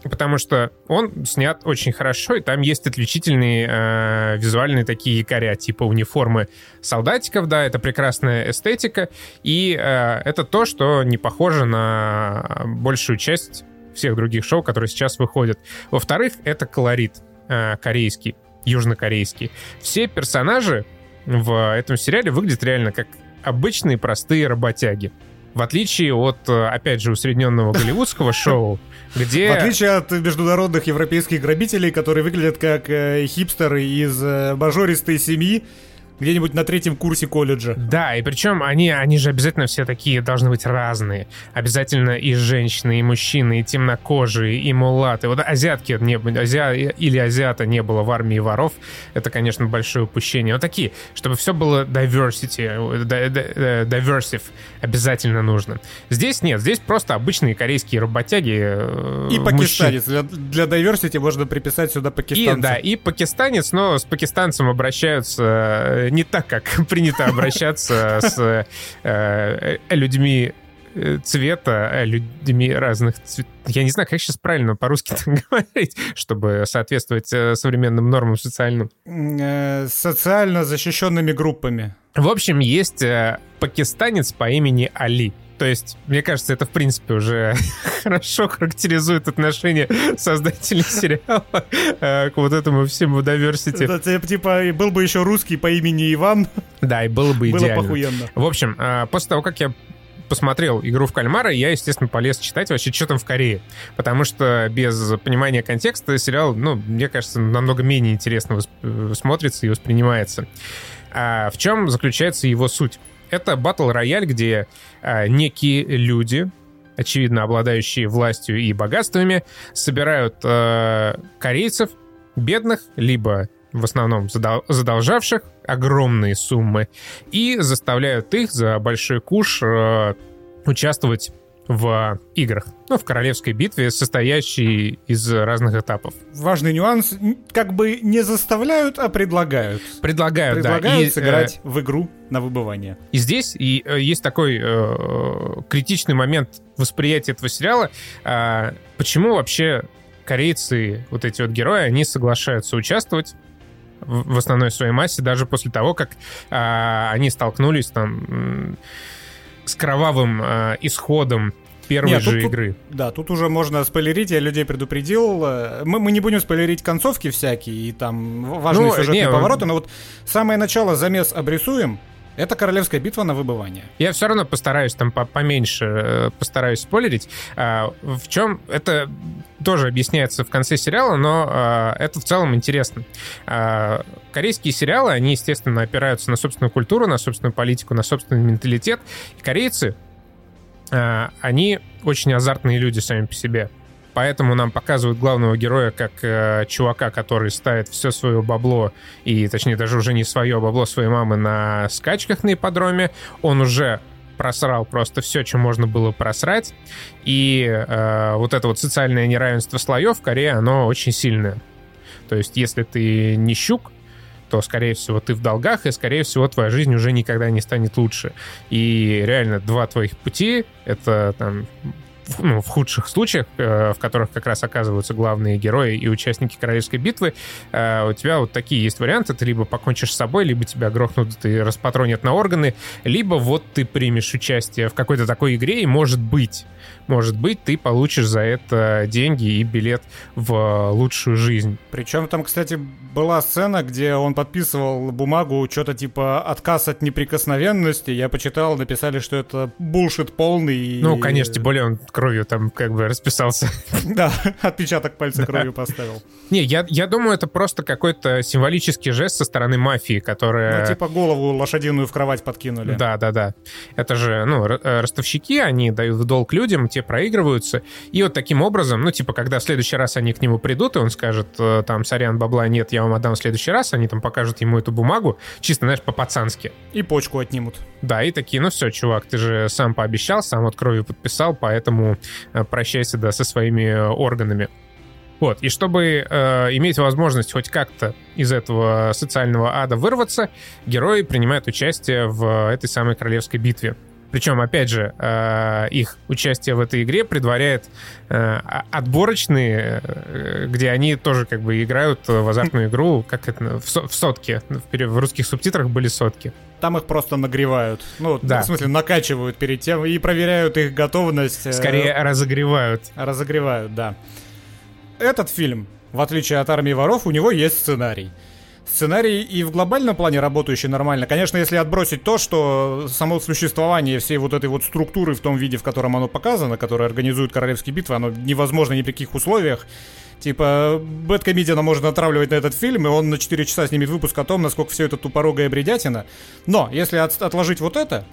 потому что он снят очень хорошо, и там есть отличительные э, визуальные такие якоря, типа униформы солдатиков, да, это прекрасная эстетика, и э, это то, что не похоже на большую часть всех других шоу, которые сейчас выходят. Во-вторых, это колорит э, корейский, южнокорейский. Все персонажи в этом сериале выглядят реально как обычные простые работяги. В отличие от, э, опять же, усредненного голливудского шоу, где... В отличие от международных европейских грабителей, которые выглядят как э, хипстеры из э, мажористой семьи, где-нибудь на третьем курсе колледжа. Да, и причем они, они же обязательно все такие должны быть разные. Обязательно и женщины, и мужчины, и темнокожие, и мулаты. Вот азиатки не азиа, или азиата не было в армии воров. Это, конечно, большое упущение. Вот такие, чтобы все было diversity, diversive обязательно нужно. Здесь нет, здесь просто обычные корейские работяги. Э, и пакистанец. Для, для diversity можно приписать сюда пакистанца. И, да, и пакистанец, но с пакистанцем обращаются э, не так, как принято обращаться с э, людьми цвета, людьми разных цветов. Я не знаю, как сейчас правильно по-русски говорить, чтобы соответствовать современным нормам социальным. Социально защищенными группами. В общем, есть пакистанец по имени Али. То есть, мне кажется, это, в принципе, уже хорошо характеризует отношение создателей сериала э, к вот этому всему diversity. Да, типа, был бы еще русский по имени Иван. Да, и было бы идеально. Было похуенно. В общем, э, после того, как я посмотрел игру в кальмара, я, естественно, полез читать вообще, что там в Корее. Потому что без понимания контекста сериал, ну, мне кажется, намного менее интересно э, смотрится и воспринимается. А в чем заключается его суть? Это батл рояль, где а, некие люди, очевидно обладающие властью и богатствами, собирают а, корейцев, бедных, либо в основном задолжавших огромные суммы, и заставляют их за большой куш а, участвовать в играх. Ну, в королевской битве, состоящей из разных этапов. Важный нюанс, как бы не заставляют, а предлагают. Предлагают, предлагают да. Предлагают сыграть э, в игру на выбывание. И здесь и, э, есть такой э, критичный момент восприятия этого сериала. Э, почему вообще корейцы, вот эти вот герои, они соглашаются участвовать в, в основной своей массе, даже после того, как э, они столкнулись там с кровавым э, исходом первой Нет, же тут, игры. Тут, да, тут уже можно спойлерить, я людей предупредил. Э, мы, мы не будем спойлерить концовки всякие и там важные ну, сюжетные не, повороты, но вот самое начало замес обрисуем, это королевская битва на выбывание. Я все равно постараюсь там поменьше э, постараюсь спойлерить. А, в чем это тоже объясняется в конце сериала, но а, это в целом интересно. А, корейские сериалы, они, естественно, опираются на собственную культуру, на собственную политику, на собственный менталитет. И корейцы, они очень азартные люди сами по себе. Поэтому нам показывают главного героя как э, чувака, который ставит все свое бабло, и точнее даже уже не свое бабло своей мамы на скачках на ипподроме. Он уже просрал просто все, что можно было просрать. И э, вот это вот социальное неравенство слоев в Корее, оно очень сильное. То есть, если ты не щук, то, скорее всего, ты в долгах, и, скорее всего, твоя жизнь уже никогда не станет лучше. И реально два твоих пути — это там ну, в худших случаях, э, в которых как раз оказываются главные герои и участники королевской битвы, э, у тебя вот такие есть варианты. Ты либо покончишь с собой, либо тебя грохнут и распатронят на органы, либо вот ты примешь участие в какой-то такой игре, и может быть, может быть, ты получишь за это деньги и билет в лучшую жизнь. Причем там, кстати, была сцена, где он подписывал бумагу, что-то типа отказ от неприкосновенности. Я почитал, написали, что это булшит полный. Ну, конечно, тем более он кровью там как бы расписался. Да, отпечаток пальца кровью поставил. Не, я, я думаю, это просто какой-то символический жест со стороны мафии, которая... Ну, типа голову лошадиную в кровать подкинули. Да, да, да. Это же, ну, э, ростовщики, они дают в долг людям, те проигрываются. И вот таким образом, ну, типа, когда в следующий раз они к нему придут, и он скажет, э, там, сорян, бабла нет, я вам отдам в следующий раз, они там покажут ему эту бумагу, чисто, знаешь, по-пацански. И почку отнимут. Да, и такие, ну все, чувак, ты же сам пообещал, сам вот кровью подписал, поэтому э, прощайся, да, со своими органами. Вот, и чтобы э, иметь возможность хоть как-то из этого социального ада вырваться, герои принимают участие в этой самой королевской битве. Причем, опять же, э, их участие в этой игре предваряет э, отборочные, э, где они тоже как бы играют в азартную игру, как это, в, в сотке. В русских субтитрах были сотки. Там их просто нагревают. Ну, да. в смысле, накачивают перед тем и проверяют их готовность. Скорее, разогревают. Разогревают, да. Этот фильм, в отличие от «Армии воров», у него есть сценарий. Сценарий и в глобальном плане работающий нормально. Конечно, если отбросить то, что само существование всей вот этой вот структуры в том виде, в котором оно показано, которое организует королевские битвы, оно невозможно ни при каких условиях. Типа, Бэткомедиана можно отравливать на этот фильм, и он на 4 часа снимет выпуск о том, насколько все это тупорогая бредятина. Но, если от, отложить вот это,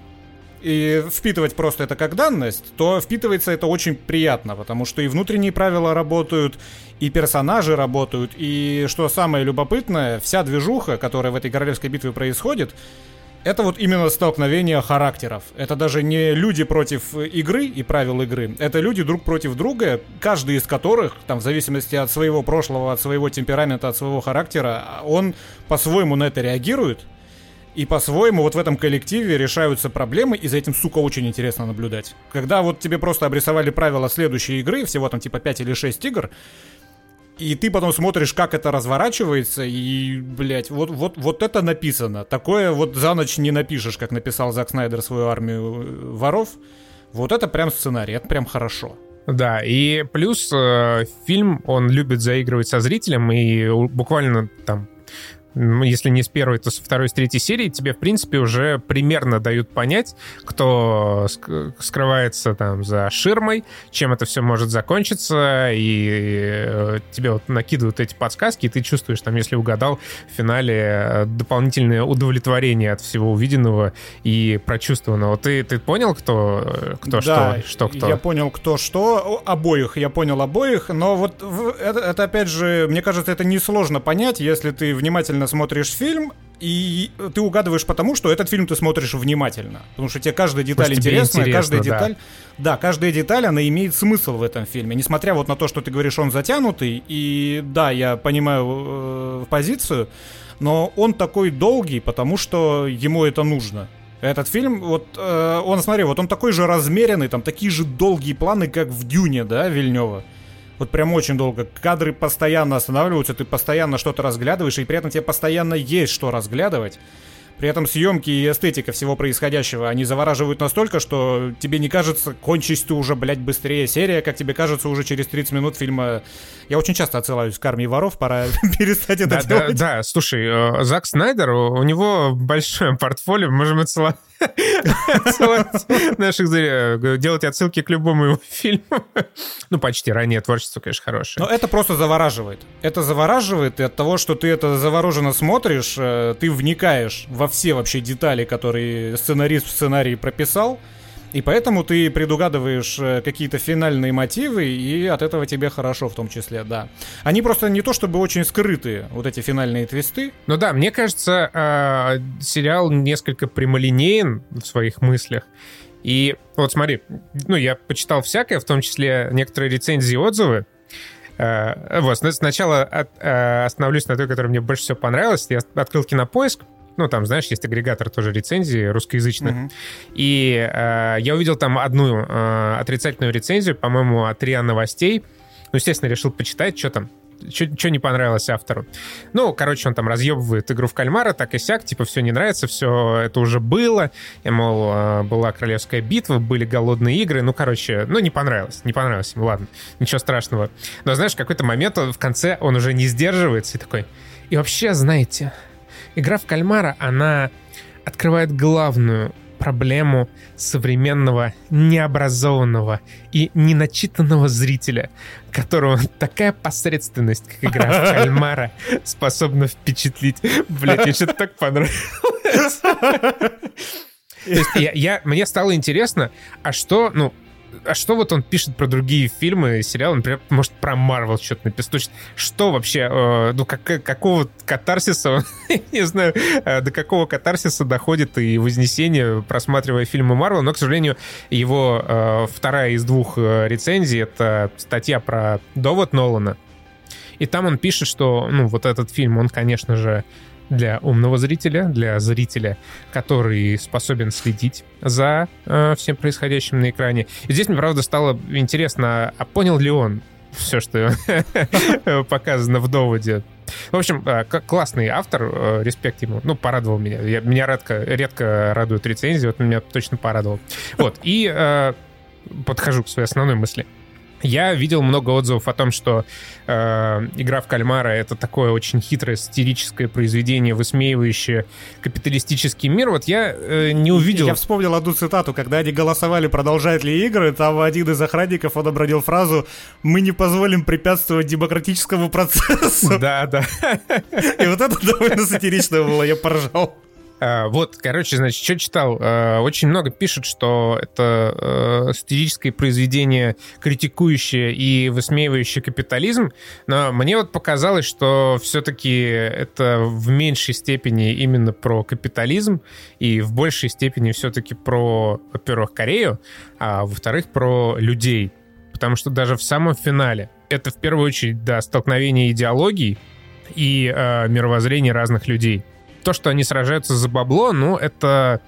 и впитывать просто это как данность, то впитывается это очень приятно, потому что и внутренние правила работают, и персонажи работают, и что самое любопытное, вся движуха, которая в этой королевской битве происходит, это вот именно столкновение характеров. Это даже не люди против игры и правил игры. Это люди друг против друга, каждый из которых, там, в зависимости от своего прошлого, от своего темперамента, от своего характера, он по-своему на это реагирует. И по-своему вот в этом коллективе решаются проблемы, и за этим, сука, очень интересно наблюдать. Когда вот тебе просто обрисовали правила следующей игры, всего там типа 5 или 6 игр, и ты потом смотришь, как это разворачивается, и, блядь, вот, вот, вот это написано. Такое вот за ночь не напишешь, как написал Зак Снайдер свою армию э, воров. Вот это прям сценарий, это прям хорошо. Да, и плюс э, фильм, он любит заигрывать со зрителем, и буквально там если не с первой, то с второй, с третьей серии, тебе, в принципе, уже примерно дают понять, кто скрывается там за ширмой, чем это все может закончиться, и э, тебе вот накидывают эти подсказки, и ты чувствуешь, там, если угадал, в финале э, дополнительное удовлетворение от всего увиденного и прочувствованного. Ты, ты понял, кто, кто да, что, что кто? я понял, кто что, обоих, я понял обоих, но вот это, это опять же, мне кажется, это несложно понять, если ты внимательно внимательно смотришь фильм, и ты угадываешь потому, что этот фильм ты смотришь внимательно. Потому что тебе каждая деталь Может, интересна, интересно, каждая да. деталь... Да, каждая деталь, она имеет смысл в этом фильме. Несмотря вот на то, что ты говоришь, он затянутый, и да, я понимаю э, позицию, но он такой долгий, потому что ему это нужно. Этот фильм, вот, э, он, смотри, вот он такой же размеренный, там такие же долгие планы, как в Дюне, да, Вильнева. Вот прям очень долго. Кадры постоянно останавливаются, ты постоянно что-то разглядываешь, и при этом тебе постоянно есть что разглядывать. При этом съемки и эстетика всего происходящего, они завораживают настолько, что тебе не кажется, кончись ты уже, блядь, быстрее серия, как тебе кажется уже через 30 минут фильма. Я очень часто отсылаюсь к армии воров, пора перестать это да, делать. Да, да, слушай, э, Зак Снайдер, у него большое портфолио, можем отсылать наших зрителей, делать отсылки к любому его фильму. Ну, почти. Ранее творчество, конечно, хорошее. Но это просто завораживает. Это завораживает, и от того, что ты это завороженно смотришь, э, ты вникаешь во все вообще детали, которые сценарист в сценарии прописал, и поэтому ты предугадываешь э, какие-то финальные мотивы, и от этого тебе хорошо в том числе, да. Они просто не то чтобы очень скрытые, вот эти финальные твисты. Ну да, мне кажется, э, сериал несколько прямолинеен в своих мыслях. И вот смотри, ну я почитал всякое, в том числе некоторые рецензии и отзывы. Э, вот, сначала остановлюсь на той, которая мне больше всего понравилась. Я открыл кинопоиск, ну, там, знаешь, есть агрегатор тоже рецензий русскоязычных. Mm-hmm. И э, я увидел там одну э, отрицательную рецензию, по-моему, от РИА Новостей. Ну, естественно, решил почитать, что там что не понравилось автору. Ну, короче, он там разъебывает игру в кальмара, так и сяк, типа, все не нравится, все это уже было. И, мол, э, была королевская битва, были голодные игры. Ну, короче, ну, не понравилось, не понравилось ему, ладно, ничего страшного. Но, знаешь, в какой-то момент он, в конце он уже не сдерживается и такой... И вообще, знаете, Игра в кальмара, она открывает главную проблему современного необразованного и неначитанного зрителя, которого такая посредственность, как игра в кальмара, способна впечатлить. Блять, мне что-то так понравилось. То есть я, я, мне стало интересно, а что, ну, а что вот он пишет про другие фильмы, сериалы, например, может, про Марвел что-то написать? Что вообще, э, ну, как, какого катарсиса, не знаю, э, до какого катарсиса доходит и вознесение, просматривая фильмы Марвел, но, к сожалению, его э, вторая из двух э, рецензий — это статья про довод Нолана, и там он пишет, что, ну, вот этот фильм, он, конечно же, для умного зрителя, для зрителя, который способен следить за э, всем происходящим на экране. И здесь мне, правда, стало интересно, а понял ли он все, что показано в доводе? В общем, э, классный автор, э, респект ему. Ну, порадовал меня. Я, меня редко, редко радуют рецензии, вот меня точно порадовал. Вот, и э, подхожу к своей основной мысли. Я видел много отзывов о том, что э, игра в кальмара это такое очень хитрое сатирическое произведение, высмеивающее капиталистический мир. Вот я э, не увидел. Я вспомнил одну цитату, когда они голосовали, продолжать ли игры, там один из охранников он обронил фразу: "Мы не позволим препятствовать демократическому процессу". Да, да. И вот это довольно сатирично было, я поржал. А, вот, короче, значит, что читал? А, очень много пишут, что это э, стилическое произведение, критикующее и высмеивающее капитализм, но мне вот показалось, что все-таки это в меньшей степени именно про капитализм и в большей степени все-таки про, во-первых, Корею, а во-вторых, про людей. Потому что даже в самом финале это в первую очередь, да, столкновение идеологий и э, мировоззрения разных людей то, что они сражаются за бабло, ну, это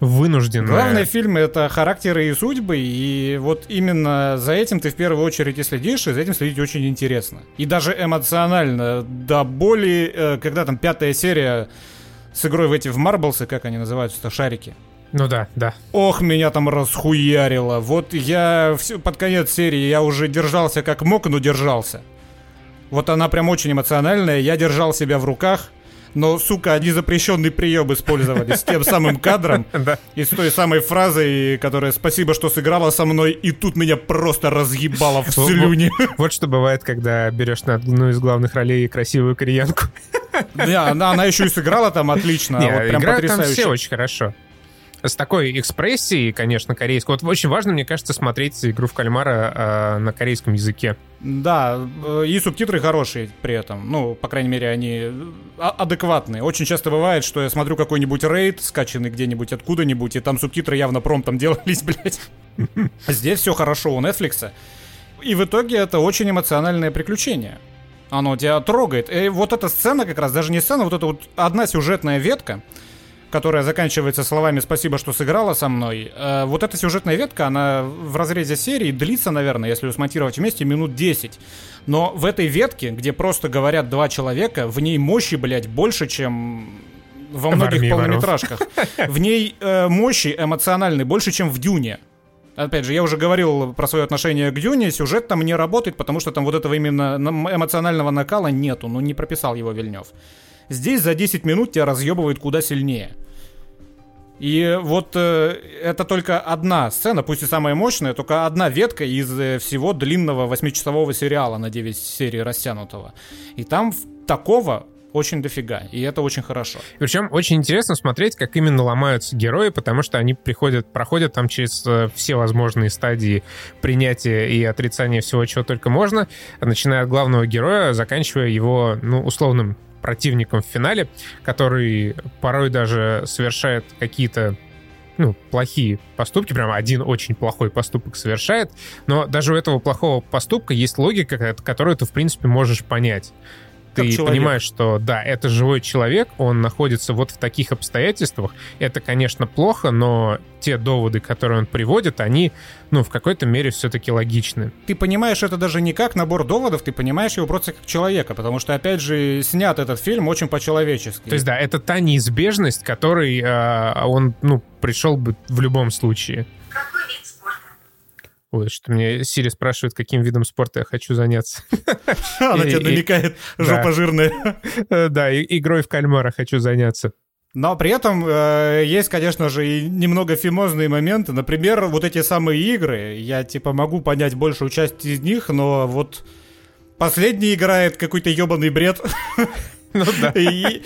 вынужденное. Главное в фильме — это характеры и судьбы, и вот именно за этим ты в первую очередь и следишь, и за этим следить очень интересно. И даже эмоционально, до боли, э, когда там пятая серия с игрой в эти в Марблсы, как они называются-то, шарики. Ну да, да. Ох, меня там расхуярило. Вот я под конец серии я уже держался как мог, но держался. Вот она прям очень эмоциональная. Я держал себя в руках но, сука, они запрещенный прием использовали с тем самым кадром и с той самой фразой, которая «спасибо, что сыграла со мной», и тут меня просто разъебало в слюне. Вот что бывает, когда берешь на одну из главных ролей красивую кореянку. Да, она, она еще и сыграла там отлично. Не, вот прям играют там все очень хорошо с такой экспрессией, конечно, корейской. Вот очень важно, мне кажется, смотреть игру в кальмара э, на корейском языке. Да, э, и субтитры хорошие при этом. Ну, по крайней мере, они а, адекватные. Очень часто бывает, что я смотрю какой-нибудь рейд, скачанный где-нибудь откуда-нибудь, и там субтитры явно промптом делались, блядь. Здесь все хорошо у Netflix. И в итоге это очень эмоциональное приключение. Оно тебя трогает. И вот эта сцена как раз, даже не сцена, вот эта вот одна сюжетная ветка, которая заканчивается словами «спасибо, что сыграла со мной». Э, вот эта сюжетная ветка, она в разрезе серии длится, наверное, если ее смонтировать вместе, минут 10. Но в этой ветке, где просто говорят два человека, в ней мощи, блядь, больше, чем во многих полнометражках. В ней э, мощи эмоциональной больше, чем в Дюне. Опять же, я уже говорил про свое отношение к Дюне, сюжет там не работает, потому что там вот этого именно эмоционального накала нету, ну не прописал его Вильнев. Здесь за 10 минут тебя разъебывает куда сильнее. И вот э, это только одна сцена, пусть и самая мощная, только одна ветка из э, всего длинного восьмичасового сериала на 9 серий растянутого. И там такого очень дофига, и это очень хорошо. Причем очень интересно смотреть, как именно ломаются герои, потому что они приходят, проходят там через э, все возможные стадии принятия и отрицания всего, чего только можно, начиная от главного героя, заканчивая его, ну, условным противником в финале, который порой даже совершает какие-то ну, плохие поступки, прям один очень плохой поступок совершает, но даже у этого плохого поступка есть логика, которую ты, в принципе, можешь понять ты человек. понимаешь, что да, это живой человек, он находится вот в таких обстоятельствах. Это, конечно, плохо, но те доводы, которые он приводит, они, ну, в какой-то мере все-таки логичны. Ты понимаешь это даже не как набор доводов, ты понимаешь его просто как человека, потому что, опять же, снят этот фильм очень по-человечески. То есть, да, это та неизбежность, которой э, он, ну, пришел бы в любом случае. Ой, что мне Сири спрашивает, каким видом спорта я хочу заняться. Она тебе намекает, жопа жирная. Э, да, игрой в кальмара хочу заняться. Но при этом э, есть, конечно же, и немного фимозные моменты. Например, вот эти самые игры. Я, типа, могу понять большую часть из них, но вот последний играет какой-то ебаный бред. Ну да. И,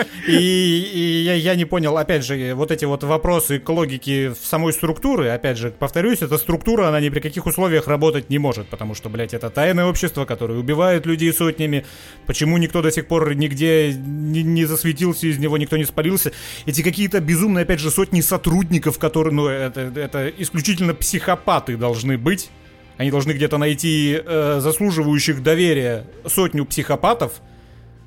я, не понял, опять же, вот эти вот вопросы к логике в самой структуры, опять же, повторюсь, эта структура, она ни при каких условиях работать не может, потому что, блядь, это тайное общество, которое убивает людей сотнями, почему никто до сих пор нигде не, не засветился, из него никто не спалился, эти какие-то безумные, опять же, сотни сотрудников, которые, ну, это, это исключительно психопаты должны быть, они должны где-то найти э, заслуживающих доверия сотню психопатов,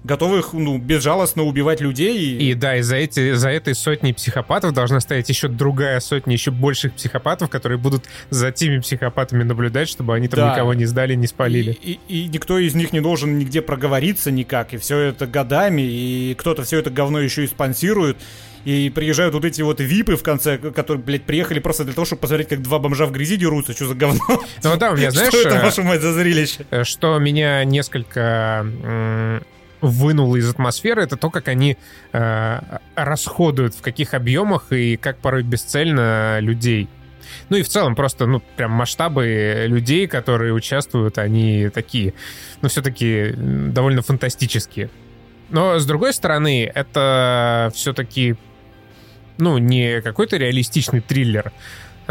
готовых, ну, безжалостно убивать людей. И, и да, и за, эти, за этой сотней психопатов должна стоять еще другая сотня еще больших психопатов, которые будут за теми психопатами наблюдать, чтобы они там да. никого не сдали, не спалили. И, и, и никто из них не должен нигде проговориться никак, и все это годами, и кто-то все это говно еще и спонсирует. И приезжают вот эти вот випы в конце, которые, блядь, приехали просто для того, чтобы посмотреть, как два бомжа в грязи дерутся. Что за говно? Ну да, у меня, знаешь... Что это, э, вашу мать, за зрелище? Э, что меня несколько вынуло из атмосферы, это то, как они э, расходуют, в каких объемах и как порой бесцельно людей. Ну и в целом просто, ну, прям масштабы людей, которые участвуют, они такие, ну, все-таки довольно фантастические. Но, с другой стороны, это все-таки, ну, не какой-то реалистичный триллер.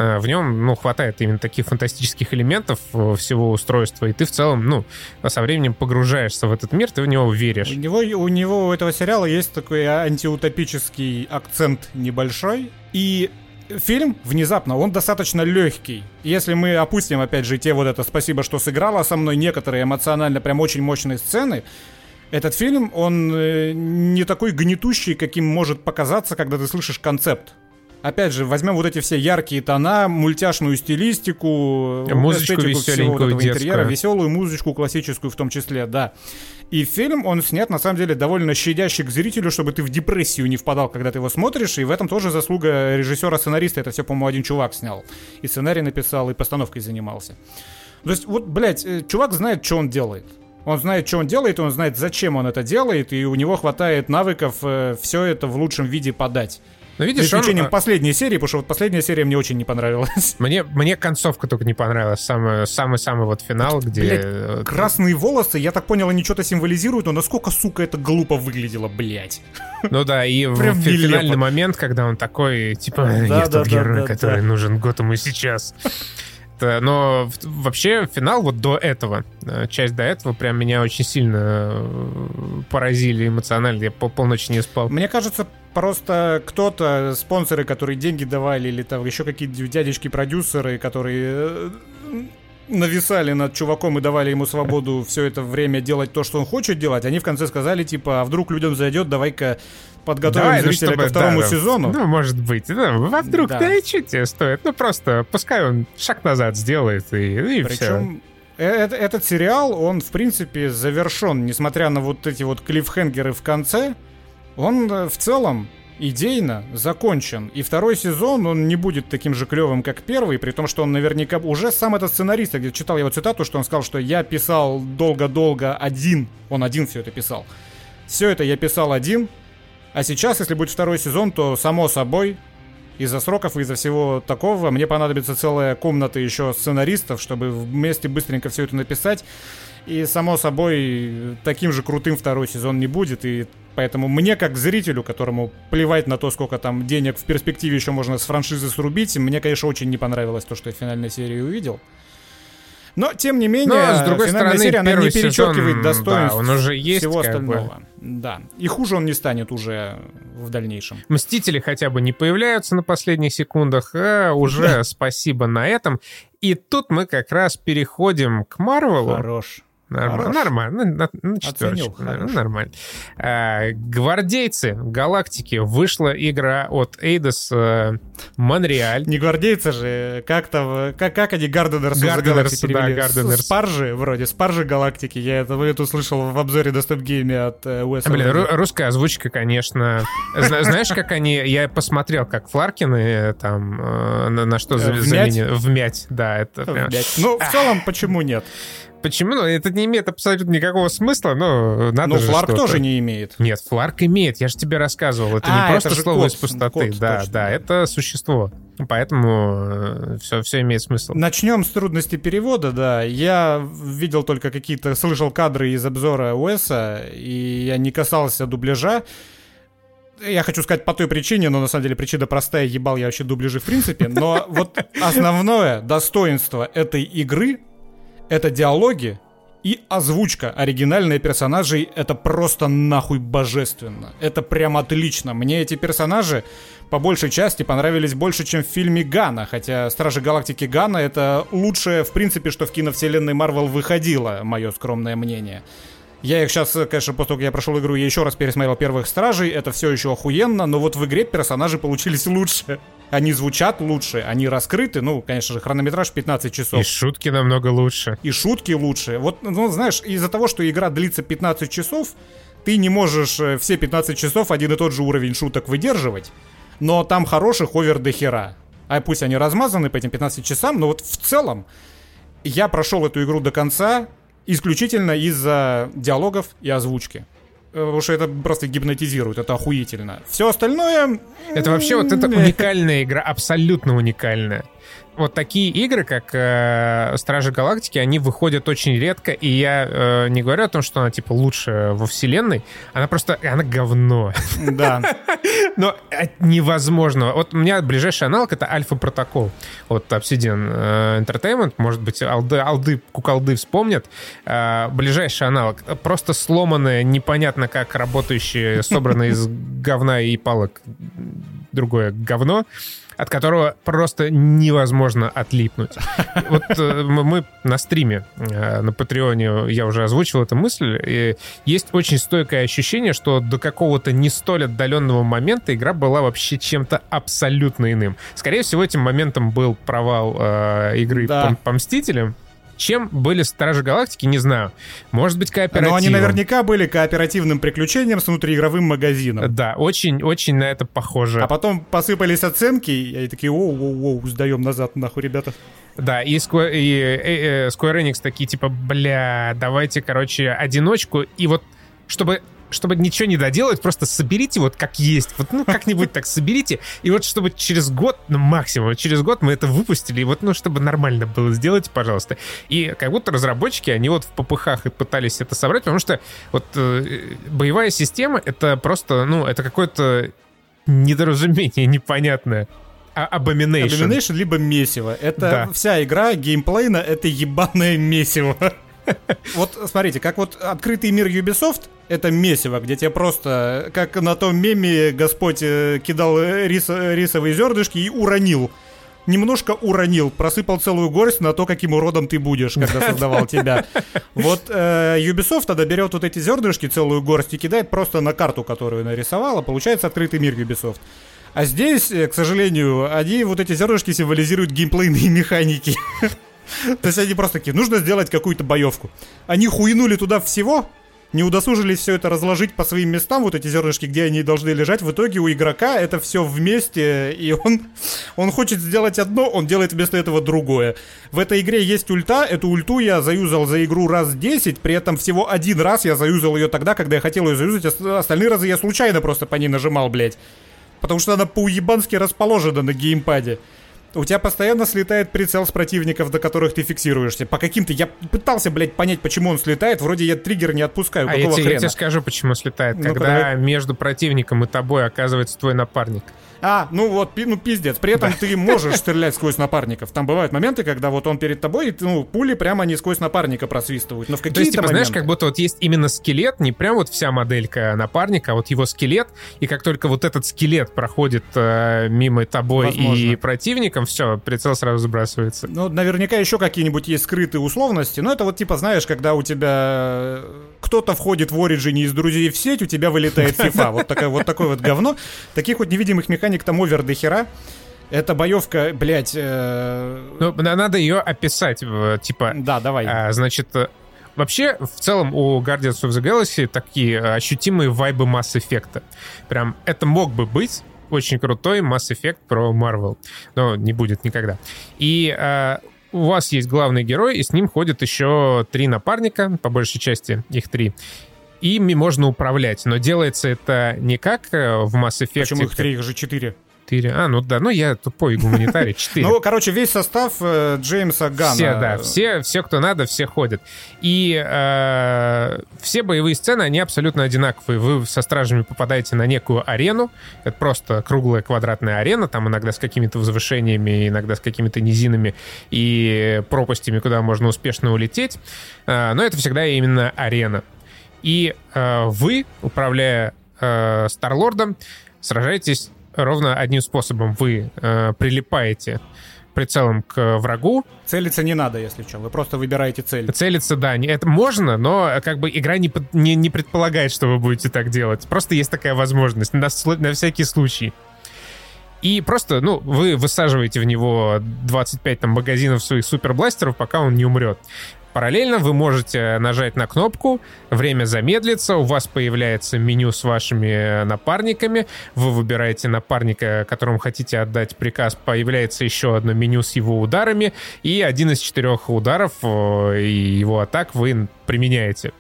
А, в нем, ну, хватает именно таких фантастических элементов э, всего устройства, и ты в целом, ну, со временем погружаешься в этот мир, ты в него веришь. У него, у него, у этого сериала есть такой антиутопический акцент небольшой, и фильм внезапно, он достаточно легкий. Если мы опустим, опять же, те вот это «Спасибо, что сыграла со мной», некоторые эмоционально прям очень мощные сцены, этот фильм, он э, не такой гнетущий, каким может показаться, когда ты слышишь концепт. Опять же, возьмем вот эти все яркие тона, мультяшную стилистику, музычку всего вот этого интерьера, веселую музычку классическую в том числе, да. И фильм, он снят, на самом деле, довольно щадящий к зрителю, чтобы ты в депрессию не впадал, когда ты его смотришь, и в этом тоже заслуга режиссера-сценариста, это все, по-моему, один чувак снял. И сценарий написал, и постановкой занимался. То есть, вот, блядь, э, чувак знает, что он делает. Он знает, что он делает, он знает, зачем он это делает, и у него хватает навыков э, все это в лучшем виде подать. Ну, видишь, За исключением он... последней серии, потому что вот последняя серия мне очень не понравилась. Мне, мне концовка только не понравилась. Самый-самый вот финал, где... Блядь, красные волосы, я так понял, они что-то символизируют, но насколько, сука, это глупо выглядело, блядь. Ну да, и в финальный момент, когда он такой, типа, я тот герой, который нужен Готэму сейчас. Но вообще финал вот до этого, э, часть до этого прям меня очень сильно э, поразили эмоционально. Я по полночи не спал. Мне кажется, просто кто-то, спонсоры, которые деньги давали, или там еще какие-то дядечки-продюсеры, которые э, нависали над чуваком и давали ему свободу все это время делать то, что он хочет делать, они в конце сказали, типа, а вдруг людям зайдет, давай-ка подготовим Давай, ну, зрителя ну, чтобы, ко второму да, сезону. Ну, может быть. Ну, а вдруг, да. да и что тебе стоит? Ну, просто пускай он шаг назад сделает, и, и Причем, все. Э, этот сериал, он, в принципе, завершен, несмотря на вот эти вот клиффхенгеры в конце, он э, в целом идейно закончен. И второй сезон, он не будет таким же клевым, как первый, при том, что он наверняка... Уже сам этот сценарист, я где читал его цитату, что он сказал, что я писал долго-долго один, он один все это писал. Все это я писал один, а сейчас, если будет второй сезон, то само собой, из-за сроков и из-за всего такого, мне понадобится целая комната еще сценаристов, чтобы вместе быстренько все это написать. И, само собой, таким же крутым второй сезон не будет. И поэтому мне, как зрителю, которому плевать на то, сколько там денег в перспективе еще можно с франшизы срубить, мне, конечно, очень не понравилось то, что я в финальной серии увидел. Но, тем не менее, Но, с другой стороны, серия, она не перечеркивает сезон, достоинств да, он уже есть, всего остального. Бы. Да. И хуже он не станет уже в дальнейшем. Мстители хотя бы не появляются на последних секундах, а уже спасибо на этом. И тут мы как раз переходим к Марвелу. Хорош. Нормально, нормально, на, на четверочку, наверное, нормально. А, гвардейцы галактики вышла игра от Eidos э, Монреаль. Не гвардейцы же, как там, как, как они Гарденерс Гарденерс, да, Гарденерс. Спаржи, вроде, Спаржи галактики. Я это, это услышал в обзоре до Гейме от Уэса. Блин, ру- русская озвучка, конечно. Знаешь, как они, я посмотрел, как Фларкины э, там, э, на, на что заменили. Вмять, да, это. Ну, в целом, почему нет? Почему? Ну, это не имеет абсолютно никакого смысла, но надо Но же Фларк тоже не имеет. Нет, Фларк имеет, я же тебе рассказывал. Это а, не просто это слово кот, из пустоты. Кот, да, точно, да, да, это существо. Поэтому все, э, все имеет смысл. Начнем с трудности перевода, да. Я видел только какие-то, слышал кадры из обзора Уэса, и я не касался дубляжа. Я хочу сказать по той причине, но на самом деле причина простая, ебал я вообще дубляжи в принципе. Но вот основное достоинство этой игры это диалоги и озвучка оригинальных персонажей — это просто нахуй божественно. Это прям отлично. Мне эти персонажи по большей части понравились больше, чем в фильме Гана, хотя «Стражи Галактики Гана» — это лучшее, в принципе, что в киновселенной Марвел выходило, мое скромное мнение. Я их сейчас, конечно, после того, как я прошел игру, я еще раз пересмотрел первых стражей, это все еще охуенно, но вот в игре персонажи получились лучше. Они звучат лучше, они раскрыты, ну, конечно же, хронометраж 15 часов. И шутки намного лучше. И шутки лучше. Вот, ну, знаешь, из-за того, что игра длится 15 часов, ты не можешь э, все 15 часов один и тот же уровень шуток выдерживать, но там хороших овер до хера. А пусть они размазаны по этим 15 часам, но вот в целом я прошел эту игру до конца исключительно из-за диалогов и озвучки. Э, потому что это просто гипнотизирует, это охуительно. Все остальное... Это вообще вот это уникальная игра, абсолютно уникальная вот такие игры, как э, Стражи Галактики, они выходят очень редко, и я э, не говорю о том, что она, типа, лучше во вселенной, она просто, она говно. Да. Но невозможно. Вот у меня ближайший аналог — это Альфа Протокол. Вот Obsidian э, Entertainment, может быть, алды, алды, куколды вспомнят. Э, ближайший аналог. Просто сломанное, непонятно как работающее, собранное из говна и палок другое говно от которого просто невозможно отлипнуть. Вот э, мы на стриме э, на Патреоне, я уже озвучил эту мысль, и есть очень стойкое ощущение, что до какого-то не столь отдаленного момента игра была вообще чем-то абсолютно иным. Скорее всего, этим моментом был провал э, игры да. по, по Мстителям, чем были Стражи Галактики, не знаю. Может быть, кооперативом. Но они наверняка были кооперативным приключением с внутриигровым магазином. Да, очень-очень на это похоже. А потом посыпались оценки, и они такие, оу-оу-оу, сдаем назад, нахуй, ребята. Да, и, Square, и э, э, Square Enix такие, типа, бля, давайте, короче, одиночку, и вот чтобы чтобы ничего не доделать, просто соберите вот как есть. Вот, ну, как-нибудь так соберите. И вот чтобы через год, ну, максимум, через год мы это выпустили. И вот, ну, чтобы нормально было, сделайте, пожалуйста. И как будто разработчики, они вот в попыхах и пытались это собрать, потому что вот э, боевая система — это просто, ну, это какое-то недоразумение непонятное. Abomination. Abomination либо месиво. Это да. вся игра геймплейна, это ебаное месиво. Вот смотрите, как вот открытый мир Ubisoft, это месиво, где тебе просто, как на том меме Господь э, кидал рис, рисовые зернышки и уронил. Немножко уронил, просыпал целую горсть на то, каким уродом ты будешь, когда создавал тебя. Вот э, Ubisoft тогда берет вот эти зернышки, целую горсть, и кидает просто на карту, которую нарисовала. Получается открытый мир Ubisoft. А здесь, э, к сожалению, они вот эти зернышки символизируют геймплейные механики. То есть они просто такие, нужно сделать какую-то боевку. Они хуйнули туда всего, не удосужились все это разложить по своим местам, вот эти зернышки, где они должны лежать. В итоге у игрока это все вместе, и он, он хочет сделать одно, он делает вместо этого другое. В этой игре есть ульта, эту ульту я заюзал за игру раз 10, при этом всего один раз я заюзал ее тогда, когда я хотел ее заюзать, остальные разы я случайно просто по ней нажимал, блядь. Потому что она по-уебански расположена на геймпаде. У тебя постоянно слетает прицел с противников, до которых ты фиксируешься. По каким-то... Я пытался, блядь, понять, почему он слетает. Вроде я триггер не отпускаю. А я тебе, я тебе скажу, почему слетает. Ну, Когда давай. между противником и тобой оказывается твой напарник. А, ну вот, ну пиздец. При этом ты можешь стрелять сквозь напарников. Там бывают моменты, когда вот он перед тобой, и ну, пули прямо не сквозь напарника просвистывают. Но в какие-то То есть, типа, моменты... знаешь, как будто вот есть именно скелет, не прям вот вся моделька напарника, а вот его скелет, и как только вот этот скелет проходит э, мимо тобой Возможно. и противником, все, прицел сразу сбрасывается. Ну, наверняка еще какие-нибудь есть скрытые условности, но это вот типа, знаешь, когда у тебя кто-то входит в Origin из друзей в сеть, у тебя вылетает FIFA. Вот такое вот такое вот говно. Таких вот невидимых механик там овер до хера. Это боевка, блядь... Э... Ну, надо ее описать, типа... Да, давай. А, значит, Вообще, в целом, у Guardians of the Galaxy такие ощутимые вайбы Mass Effect. Прям это мог бы быть очень крутой Mass Effect про Marvel. Но не будет никогда. И э, у вас есть главный герой, и с ним ходят еще три напарника, по большей части их три ими можно управлять, но делается это не как э, в Mass Effect. Почему их три, их же четыре? 4. А, ну да, ну я тупой гуманитарий, 4. Ну, короче, весь состав э, Джеймса Ганна. Все, да, все, все, кто надо, все ходят. И э, все боевые сцены, они абсолютно одинаковые. Вы со стражами попадаете на некую арену. Это просто круглая квадратная арена, там иногда с какими-то возвышениями, иногда с какими-то низинами и пропастями, куда можно успешно улететь. Э, но это всегда именно арена. И э, вы, управляя э, Старлордом, сражаетесь ровно одним способом. Вы э, прилипаете прицелом к врагу. Целиться не надо, если что. Вы просто выбираете цель. Целиться, да. Это можно, но как бы игра не, не, не предполагает, что вы будете так делать. Просто есть такая возможность на, на всякий случай. И просто, ну, вы высаживаете в него 25 там магазинов своих супербластеров, пока он не умрет. Параллельно вы можете нажать на кнопку, время замедлится, у вас появляется меню с вашими напарниками, вы выбираете напарника, которому хотите отдать приказ, появляется еще одно меню с его ударами, и один из четырех ударов э, и его атак вы применяете.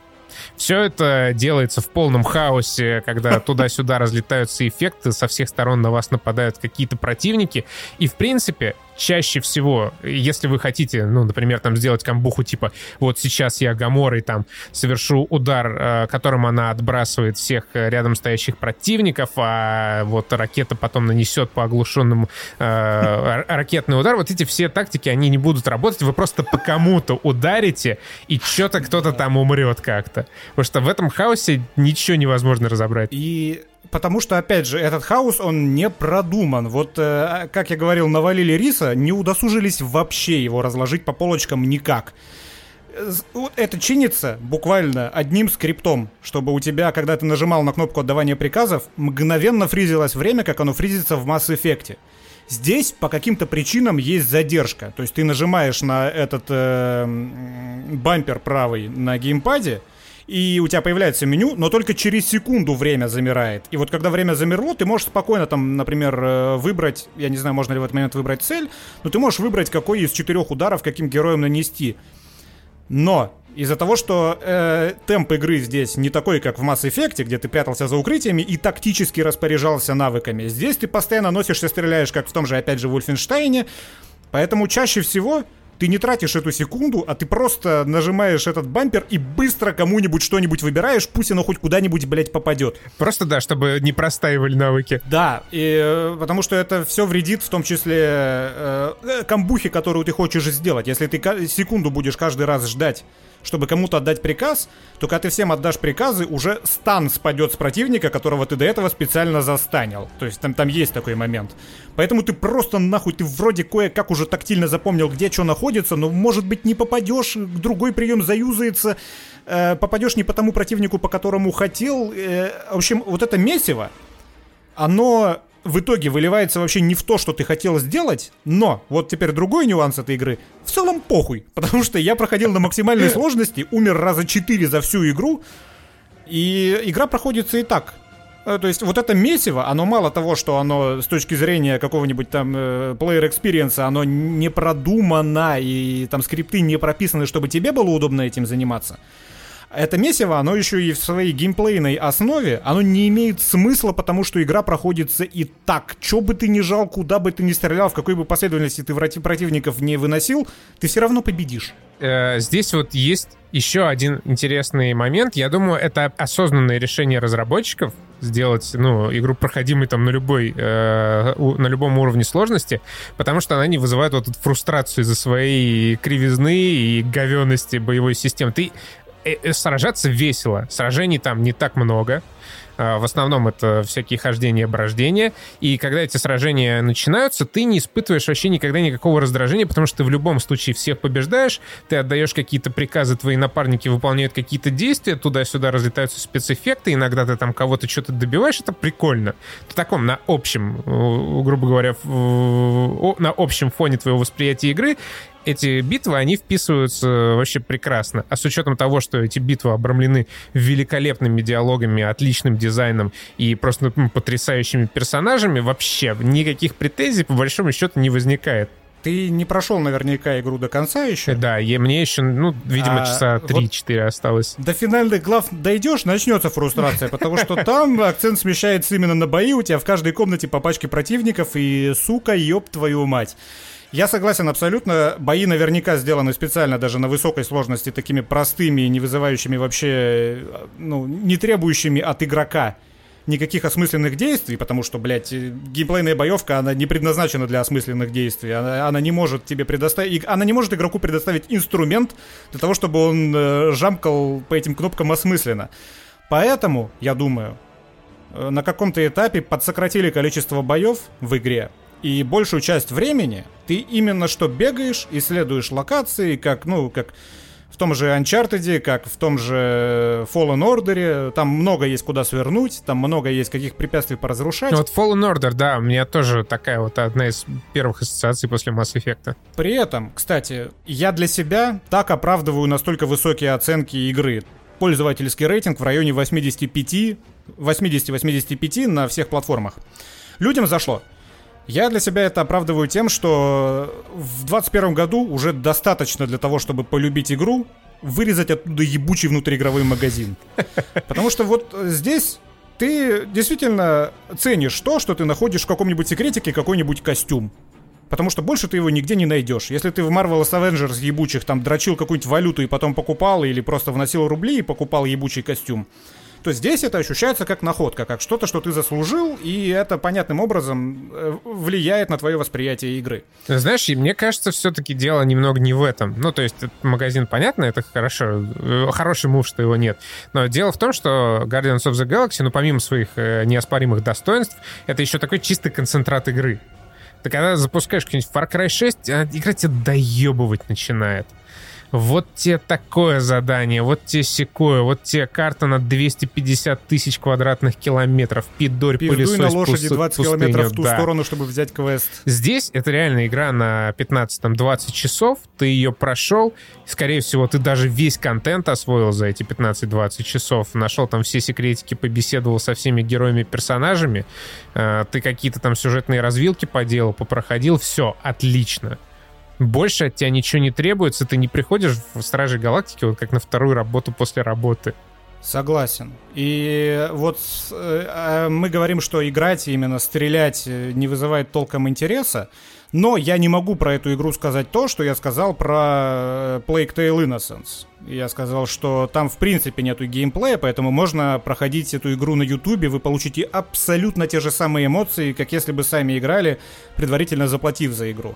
Все это делается в полном хаосе, когда туда-сюда разлетаются эффекты, со всех сторон на вас нападают какие-то противники. И, в принципе, чаще всего, если вы хотите, ну, например, там сделать камбуху типа вот сейчас я Гаморой там совершу удар, э, которым она отбрасывает всех рядом стоящих противников, а вот ракета потом нанесет по оглушенному э, ракетный удар, вот эти все тактики, они не будут работать, вы просто по кому-то ударите, и что-то кто-то там умрет как-то. Потому что в этом хаосе ничего невозможно разобрать. И Потому что, опять же, этот хаос, он не продуман. Вот, э, как я говорил, навалили риса, не удосужились вообще его разложить по полочкам никак. Это чинится буквально одним скриптом, чтобы у тебя, когда ты нажимал на кнопку отдавания приказов, мгновенно фризилось время, как оно фризится в Mass Effect. Здесь по каким-то причинам есть задержка. То есть ты нажимаешь на этот э, бампер правый на геймпаде, и у тебя появляется меню, но только через секунду время замирает. И вот когда время замерло, ты можешь спокойно там, например, э, выбрать, я не знаю, можно ли в этот момент выбрать цель, но ты можешь выбрать, какой из четырех ударов каким героем нанести. Но из-за того, что э, темп игры здесь не такой, как в Mass Effect, где ты прятался за укрытиями и тактически распоряжался навыками. Здесь ты постоянно носишься, стреляешь, как в том же, опять же, Вольфенштейне. Поэтому чаще всего ты не тратишь эту секунду, а ты просто нажимаешь этот бампер и быстро кому-нибудь что-нибудь выбираешь, пусть оно хоть куда-нибудь, блядь, попадет. Просто, да, чтобы не простаивали навыки. Да, и, э, потому что это все вредит, в том числе э, э камбухи, которую ты хочешь сделать. Если ты секунду будешь каждый раз ждать чтобы кому-то отдать приказ, то когда ты всем отдашь приказы, уже стан спадет с противника, которого ты до этого специально застанил. То есть там, там есть такой момент. Поэтому ты просто нахуй, ты вроде кое-как уже тактильно запомнил, где что находится, но может быть не попадешь, другой прием заюзается, э, попадешь не по тому противнику, по которому хотел. Э, в общем, вот это месиво, оно в итоге выливается вообще не в то, что ты хотел сделать, но вот теперь другой нюанс этой игры. В целом похуй, потому что я проходил на максимальной сложности, умер раза 4 за всю игру, и игра проходится и так. Э, то есть вот это месиво, оно мало того, что оно с точки зрения какого-нибудь там э, player experience, оно не продумано, и там скрипты не прописаны, чтобы тебе было удобно этим заниматься это месиво, оно еще и в своей геймплейной основе, оно не имеет смысла, потому что игра проходится и так. Че бы ты ни жал, куда бы ты ни стрелял, в какой бы последовательности ты противников не выносил, ты все равно победишь. Э, здесь вот есть еще один интересный момент. Я думаю, это осознанное решение разработчиков сделать, ну, игру проходимой там на любой, э, на любом уровне сложности, потому что она не вызывает вот эту фрустрацию из-за своей кривизны и говенности боевой системы. Ты сражаться весело. Сражений там не так много. А, в основном это всякие хождения, брождения. И когда эти сражения начинаются, ты не испытываешь вообще никогда никакого раздражения, потому что ты в любом случае всех побеждаешь, ты отдаешь какие-то приказы, твои напарники выполняют какие-то действия, туда-сюда разлетаются спецэффекты, иногда ты там кого-то что-то добиваешь, это прикольно. В таком, на общем, грубо говоря, на общем фоне твоего восприятия игры эти битвы, они вписываются вообще прекрасно. А с учетом того, что эти битвы обрамлены великолепными диалогами, отличным дизайном и просто ну, потрясающими персонажами, вообще никаких претензий по большому счету не возникает. Ты не прошел наверняка игру до конца еще? Да, и мне еще, ну, видимо, а, часа 3-4 вот осталось. До финальных глав дойдешь, начнется фрустрация, потому что там акцент смещается именно на бои, у тебя в каждой комнате по пачке противников, и, сука, ёб твою мать. Я согласен абсолютно. Бои наверняка сделаны специально даже на высокой сложности, такими простыми, не вызывающими вообще, ну, не требующими от игрока никаких осмысленных действий, потому что, блядь, геймплейная боевка, она не предназначена для осмысленных действий. Она, она не может тебе предоставить... Она не может игроку предоставить инструмент для того, чтобы он э, жамкал по этим кнопкам осмысленно. Поэтому, я думаю, э, на каком-то этапе подсократили количество боев в игре, и большую часть времени ты именно что бегаешь, исследуешь локации, как, ну, как в том же Uncharted, как в том же Fallen Order. Там много есть куда свернуть, там много есть каких препятствий поразрушать. Ну, вот Fallen Order, да, у меня тоже такая вот одна из первых ассоциаций после Mass Effect. При этом, кстати, я для себя так оправдываю настолько высокие оценки игры. Пользовательский рейтинг в районе 85, 80-85 на всех платформах. Людям зашло. Я для себя это оправдываю тем, что в 2021 году уже достаточно для того, чтобы полюбить игру, вырезать оттуда ебучий внутриигровой магазин. Потому что вот здесь ты действительно ценишь то, что ты находишь в каком-нибудь секретике какой-нибудь костюм. Потому что больше ты его нигде не найдешь. Если ты в Marvel's Avengers ебучих там дрочил какую-нибудь валюту и потом покупал, или просто вносил рубли и покупал ебучий костюм, то здесь это ощущается как находка, как что-то, что ты заслужил, и это понятным образом э, влияет на твое восприятие игры. Знаешь, мне кажется, все-таки дело немного не в этом. Ну, то есть, этот магазин, понятно, это хорошо, э, хороший мув, что его нет. Но дело в том, что Guardians of the Galaxy, ну, помимо своих э, неоспоримых достоинств, это еще такой чистый концентрат игры. Ты когда запускаешь какой-нибудь Far Cry 6, а игра тебя доебывать начинает вот тебе такое задание, вот тебе секое, вот тебе карта на 250 тысяч квадратных километров, пидорь пылесось на лошади 20 пустыню, километров в ту да. сторону, чтобы взять квест. Здесь это реально игра на 15-20 часов, ты ее прошел, скорее всего, ты даже весь контент освоил за эти 15-20 часов, нашел там все секретики, побеседовал со всеми героями-персонажами, э, ты какие-то там сюжетные развилки поделал, попроходил, все, отлично больше от тебя ничего не требуется, ты не приходишь в Стражи Галактики вот как на вторую работу после работы. Согласен. И вот э, а мы говорим, что играть, именно стрелять э, не вызывает толком интереса, но я не могу про эту игру сказать то, что я сказал про э, Plague Tale Innocence. Я сказал, что там в принципе нету геймплея, поэтому можно проходить эту игру на ютубе, вы получите абсолютно те же самые эмоции, как если бы сами играли, предварительно заплатив за игру.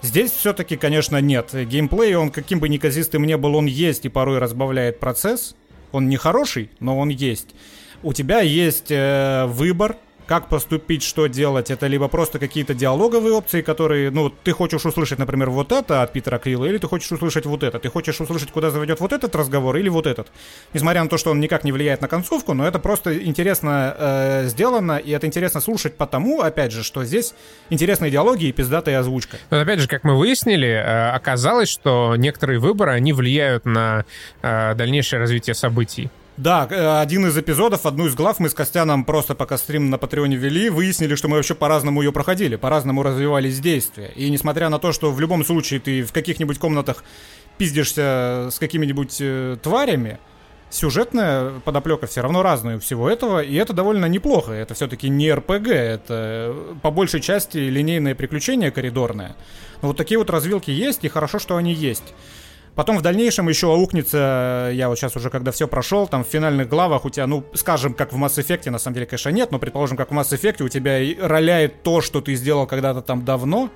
Здесь все-таки, конечно, нет. Геймплей, он каким бы неказистым не был, он есть и порой разбавляет процесс. Он не хороший, но он есть. У тебя есть э, выбор, как поступить, что делать. Это либо просто какие-то диалоговые опции, которые, ну, ты хочешь услышать, например, вот это от Питера Крилла, или ты хочешь услышать вот это. Ты хочешь услышать, куда заведет вот этот разговор, или вот этот. Несмотря на то, что он никак не влияет на концовку, но это просто интересно э, сделано, и это интересно слушать потому, опять же, что здесь интересные диалоги и пиздатая озвучка. Но опять же, как мы выяснили, э, оказалось, что некоторые выборы, они влияют на э, дальнейшее развитие событий. Да, э, один из эпизодов, одну из глав мы с Костяном просто пока стрим на Патреоне вели, выяснили, что мы вообще по-разному ее проходили, по-разному развивались действия. И несмотря на то, что в любом случае ты в каких-нибудь комнатах пиздишься с какими-нибудь э, тварями, сюжетная подоплека все равно разная у всего этого, и это довольно неплохо. Это все-таки не РПГ, это э, по большей части линейное приключение коридорное. Но вот такие вот развилки есть, и хорошо, что они есть. Потом в дальнейшем еще аукнется, я вот сейчас уже когда все прошел, там в финальных главах у тебя, ну, скажем, как в Mass Effect, на самом деле, конечно, нет, но предположим, как в Mass Effect, у тебя роляет то, что ты сделал когда-то там давно,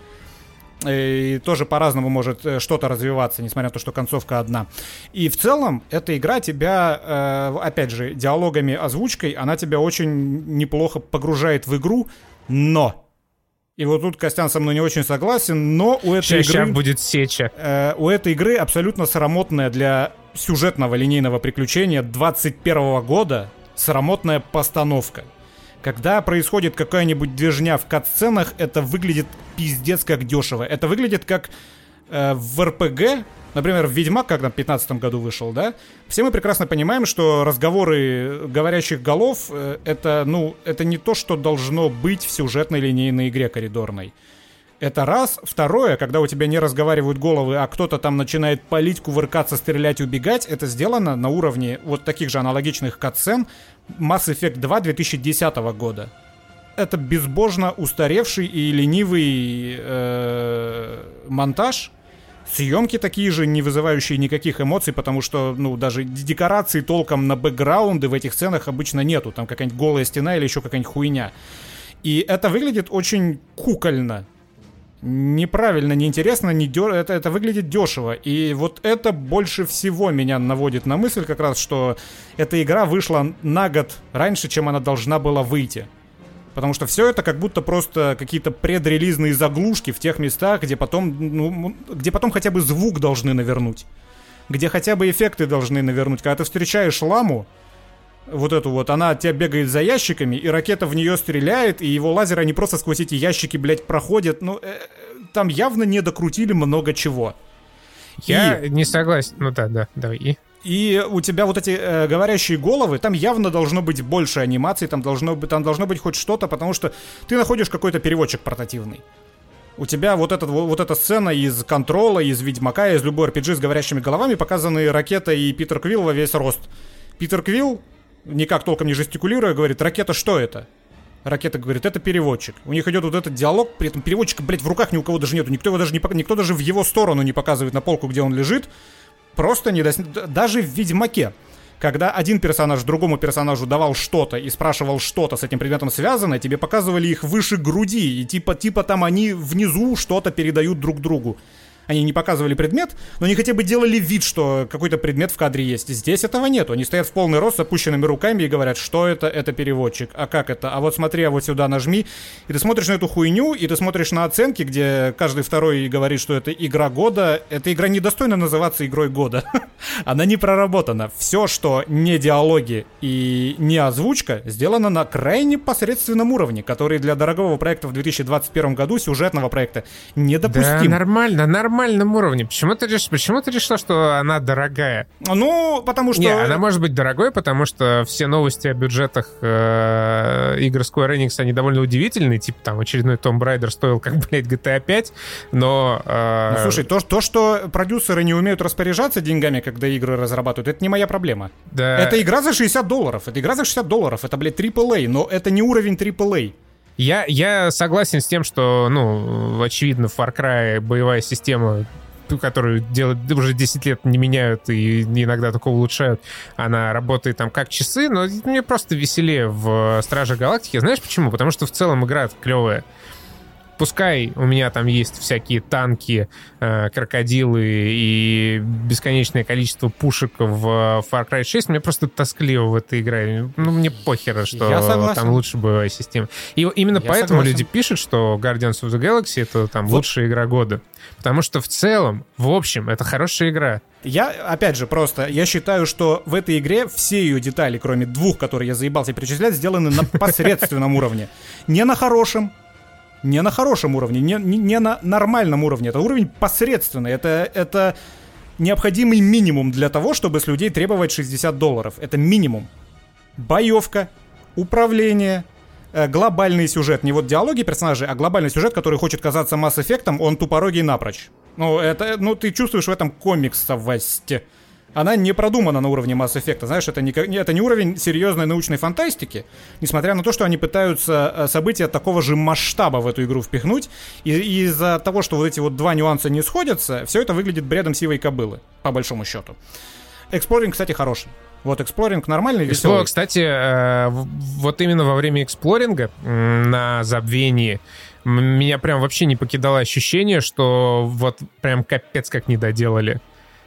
и тоже по-разному может э, что-то развиваться, несмотря на то, что концовка одна. И в целом эта игра тебя, э, опять же, диалогами, озвучкой, она тебя очень неплохо погружает в игру, но и вот тут Костян со мной не очень согласен, но у этой сейчас, игры... Сейчас будет сеча. Э, у этой игры абсолютно срамотная для сюжетного линейного приключения 21 года срамотная постановка. Когда происходит какая-нибудь движня в кат-сценах, это выглядит пиздец как дешево. Это выглядит как э, в РПГ Например, «Ведьмак», когда в 15 году вышел, да, все мы прекрасно понимаем, что разговоры говорящих голов э, это, ну, это не то, что должно быть в сюжетной линейной игре коридорной. Это раз. Второе, когда у тебя не разговаривают головы, а кто-то там начинает палить, кувыркаться, стрелять, убегать, это сделано на уровне вот таких же аналогичных катсцен Mass Effect 2 2010 года. Это безбожно устаревший и ленивый э, монтаж, Съемки такие же, не вызывающие никаких эмоций, потому что, ну, даже декораций толком на бэкграунды в этих сценах обычно нету. Там какая-нибудь голая стена или еще какая-нибудь хуйня. И это выглядит очень кукольно. Неправильно, неинтересно, не дё... это, это выглядит дешево. И вот это больше всего меня наводит на мысль как раз, что эта игра вышла на год раньше, чем она должна была выйти. Потому что все это как будто просто какие-то предрелизные заглушки в тех местах, где потом, ну, где потом хотя бы звук должны навернуть. где хотя бы эффекты должны навернуть. Когда ты встречаешь ламу, вот эту вот, она от тебя бегает за ящиками, и ракета в нее стреляет, и его лазеры, они просто сквозь эти ящики, блядь, проходят. Ну, э, там явно не докрутили много чего. Я и... не согласен. Ну да, да, давай. И? И у тебя вот эти э, говорящие головы, там явно должно быть больше анимаций, там должно быть, там должно быть хоть что-то, потому что ты находишь какой-то переводчик портативный. У тебя вот, этот, вот, вот эта сцена из Контрола, из Ведьмака, из любой RPG с говорящими головами показаны Ракета и Питер Квилл во весь рост. Питер Квилл, никак толком не жестикулируя, говорит, Ракета, что это? Ракета говорит, это переводчик. У них идет вот этот диалог, при этом переводчика, блядь, в руках ни у кого даже нету. Никто его даже не никто даже в его сторону не показывает на полку, где он лежит. Просто не до... Даже в Ведьмаке когда один персонаж другому персонажу давал что-то и спрашивал что-то с этим предметом связанное, тебе показывали их выше груди, и типа, типа там они внизу что-то передают друг другу. Они не показывали предмет, но они хотя бы делали вид, что какой-то предмет в кадре есть. Здесь этого нет. Они стоят в полный рост с опущенными руками и говорят, что это, это переводчик. А как это? А вот смотри, а вот сюда нажми. И ты смотришь на эту хуйню, и ты смотришь на оценки, где каждый второй говорит, что это игра года. Эта игра недостойна называться игрой года. Она не проработана. Все, что не диалоги и не озвучка, сделано на крайне посредственном уровне, который для дорогого проекта в 2021 году, сюжетного проекта, недопустим. Да, нормально, нормально нормальном уровне. Почему ты, реш... Почему ты решила, что она дорогая? Ну, потому что... Не, она может быть дорогой, потому что все новости о бюджетах э, игр Square Enix, они довольно удивительные. Типа там очередной Tomb Raider стоил как, блядь, GTA 5, но... Э... Ну, слушай, то, то, что продюсеры не умеют распоряжаться деньгами, когда игры разрабатывают, это не моя проблема. Да. Это игра за 60 долларов. Это игра за 60 долларов. Это, блядь, AAA, но это не уровень AAA. Я, я согласен с тем, что, ну, очевидно, в Far Cry боевая система которую делают уже 10 лет не меняют и иногда только улучшают, она работает там как часы, но мне просто веселее в Страже Галактики. Знаешь почему? Потому что в целом игра клевая. Пускай у меня там есть всякие танки, э, крокодилы и бесконечное количество пушек в Far Cry 6, мне просто тоскливо в этой игре. Ну, мне похер, что там лучше боевая система. И именно Я поэтому согласен. люди пишут, что Guardians of the Galaxy это там вот. лучшая игра года. Потому что в целом, в общем, это хорошая игра. Я, опять же, просто, я считаю, что в этой игре все ее детали, кроме двух, которые я заебался перечислять, сделаны на посредственном уровне. Не на хорошем, не на хорошем уровне, не, не, не на нормальном уровне. Это уровень посредственный. Это, это необходимый минимум для того, чтобы с людей требовать 60 долларов. Это минимум. Боевка, управление, э, глобальный сюжет. Не вот диалоги персонажей, а глобальный сюжет, который хочет казаться масс-эффектом, он тупорогий напрочь. Ну, это, ну, ты чувствуешь в этом комиксовость она не продумана на уровне Mass Effect. Знаешь, это не, это не уровень серьезной научной фантастики, несмотря на то, что они пытаются э, события такого же масштаба в эту игру впихнуть. И, и из-за того, что вот эти вот два нюанса не сходятся, все это выглядит бредом сивой кобылы, по большому счету. Exploring, кстати, хороший. Вот exploring нормальный, веселый. Кстати, э, вот именно во время exploring а на Забвении меня прям вообще не покидало ощущение, что вот прям капец как не доделали.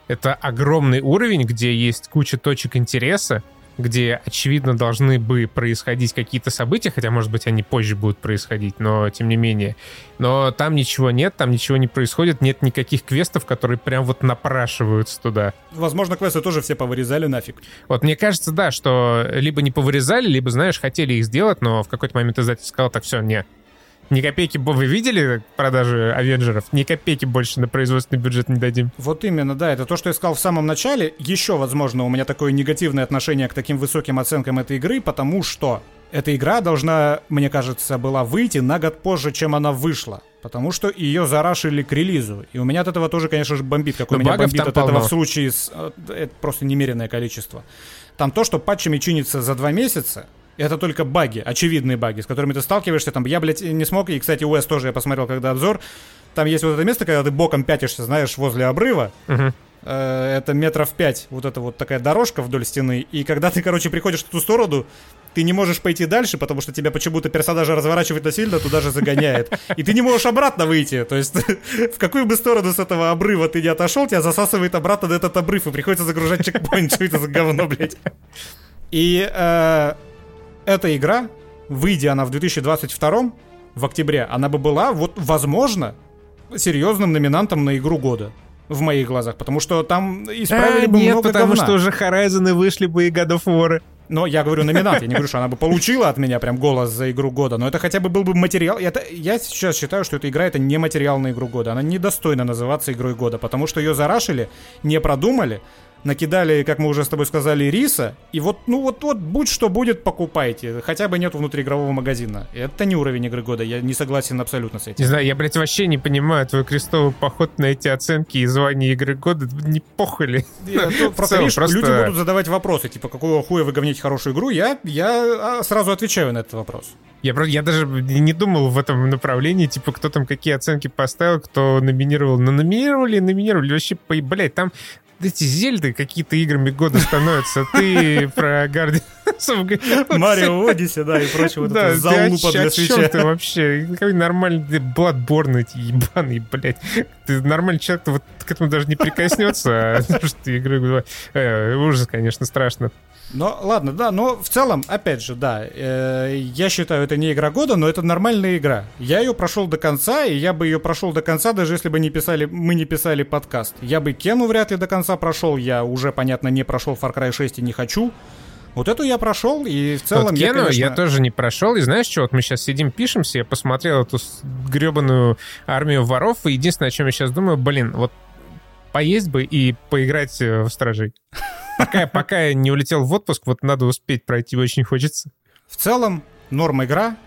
Это огромный уровень, где есть куча точек интереса, где, очевидно, должны бы происходить какие-то события, хотя, может быть, они позже будут происходить, но тем не менее. Но там ничего нет, там ничего не происходит, нет никаких квестов, которые прям вот напрашиваются туда. Возможно, квесты тоже все повырезали нафиг. Вот мне кажется, да, что либо не повырезали, либо, знаешь, хотели их сделать, но в какой-то момент издатель сказал, так все, не, ни копейки, вы видели продажи Авенджеров? Ни копейки больше на производственный бюджет не дадим. Вот именно, да, это то, что я сказал в самом начале. Еще, возможно, у меня такое негативное отношение к таким высоким оценкам этой игры, потому что эта игра должна, мне кажется, была выйти на год позже, чем она вышла. Потому что ее зарашили к релизу. И у меня от этого тоже, конечно же, бомбит. Как Но у меня бомбит от полно. этого в случае с... Э, это просто немеренное количество. Там то, что патчами чинится за два месяца, это только баги, очевидные баги, с которыми ты сталкиваешься. Там я, блядь, не смог. И, кстати, US тоже я посмотрел, когда обзор. Там есть вот это место, когда ты боком пятишься, знаешь, возле обрыва. Uh-huh. Это метров пять, вот эта вот такая дорожка вдоль стены. И когда ты, короче, приходишь в ту сторону, ты не можешь пойти дальше, потому что тебя почему-то персонажа разворачивает насильно, туда же загоняет. И ты не можешь обратно выйти. То есть в какую бы сторону с этого обрыва ты не отошел, тебя засасывает обратно на этот обрыв, и приходится загружать чекпоинт. Что это за говно, блядь? И э, эта игра, выйдя она в 2022 в октябре, она бы была, вот, возможно, серьезным номинантом на игру года. в моих глазах, потому что там исправили а, бы нет, много потому говна. что уже Horizon вышли бы и God of War. Но я говорю номинат, я не говорю, что она бы получила от меня прям голос за игру года, но это хотя бы был бы материал. Это, я сейчас считаю, что эта игра это не материал на игру года. Она недостойна называться игрой года, потому что ее зарашили, не продумали, накидали, как мы уже с тобой сказали, риса, и вот, ну вот, вот, будь что будет, покупайте. Хотя бы нет внутриигрового магазина. Это не уровень игры года, я не согласен абсолютно с этим. Не знаю, я, блядь, вообще не понимаю твой крестовый поход на эти оценки и звание игры года. Не похули. Просто, видишь, люди будут задавать вопросы, типа, какого хуя вы говните хорошую игру, я, я а, сразу отвечаю на этот вопрос. Я, я даже не думал в этом направлении, типа, кто там какие оценки поставил, кто номинировал. Но номинировали, номинировали. Вообще, блядь, там эти зельды какие-то играми года становятся. Ты про Guardians Марио Одиссе, да, и прочего. Да, залупа для свеча. ты вообще? Какой нормальный Bloodborne эти ебаные, блядь. Ты нормальный человек, вот к этому даже не прикоснется, а что игры... Э, ужас, конечно, страшно. Ну, ладно, да, но в целом, опять же, да, э, я считаю, это не игра года, но это нормальная игра. Я ее прошел до конца, и я бы ее прошел до конца, даже если бы не писали, мы не писали подкаст. Я бы Кену вряд ли до конца прошел, я уже, понятно, не прошел Far Cry 6 и не хочу. Вот эту я прошел, и в целом вот я, Кену конечно... я тоже не прошел, и знаешь что, вот мы сейчас сидим, пишемся, я посмотрел эту гребаную армию воров, и единственное, о чем я сейчас думаю, блин, вот поесть бы и поиграть э, в Стражей. Пока, пока я не улетел в отпуск, вот надо успеть пройти, очень хочется. В целом, норм игра.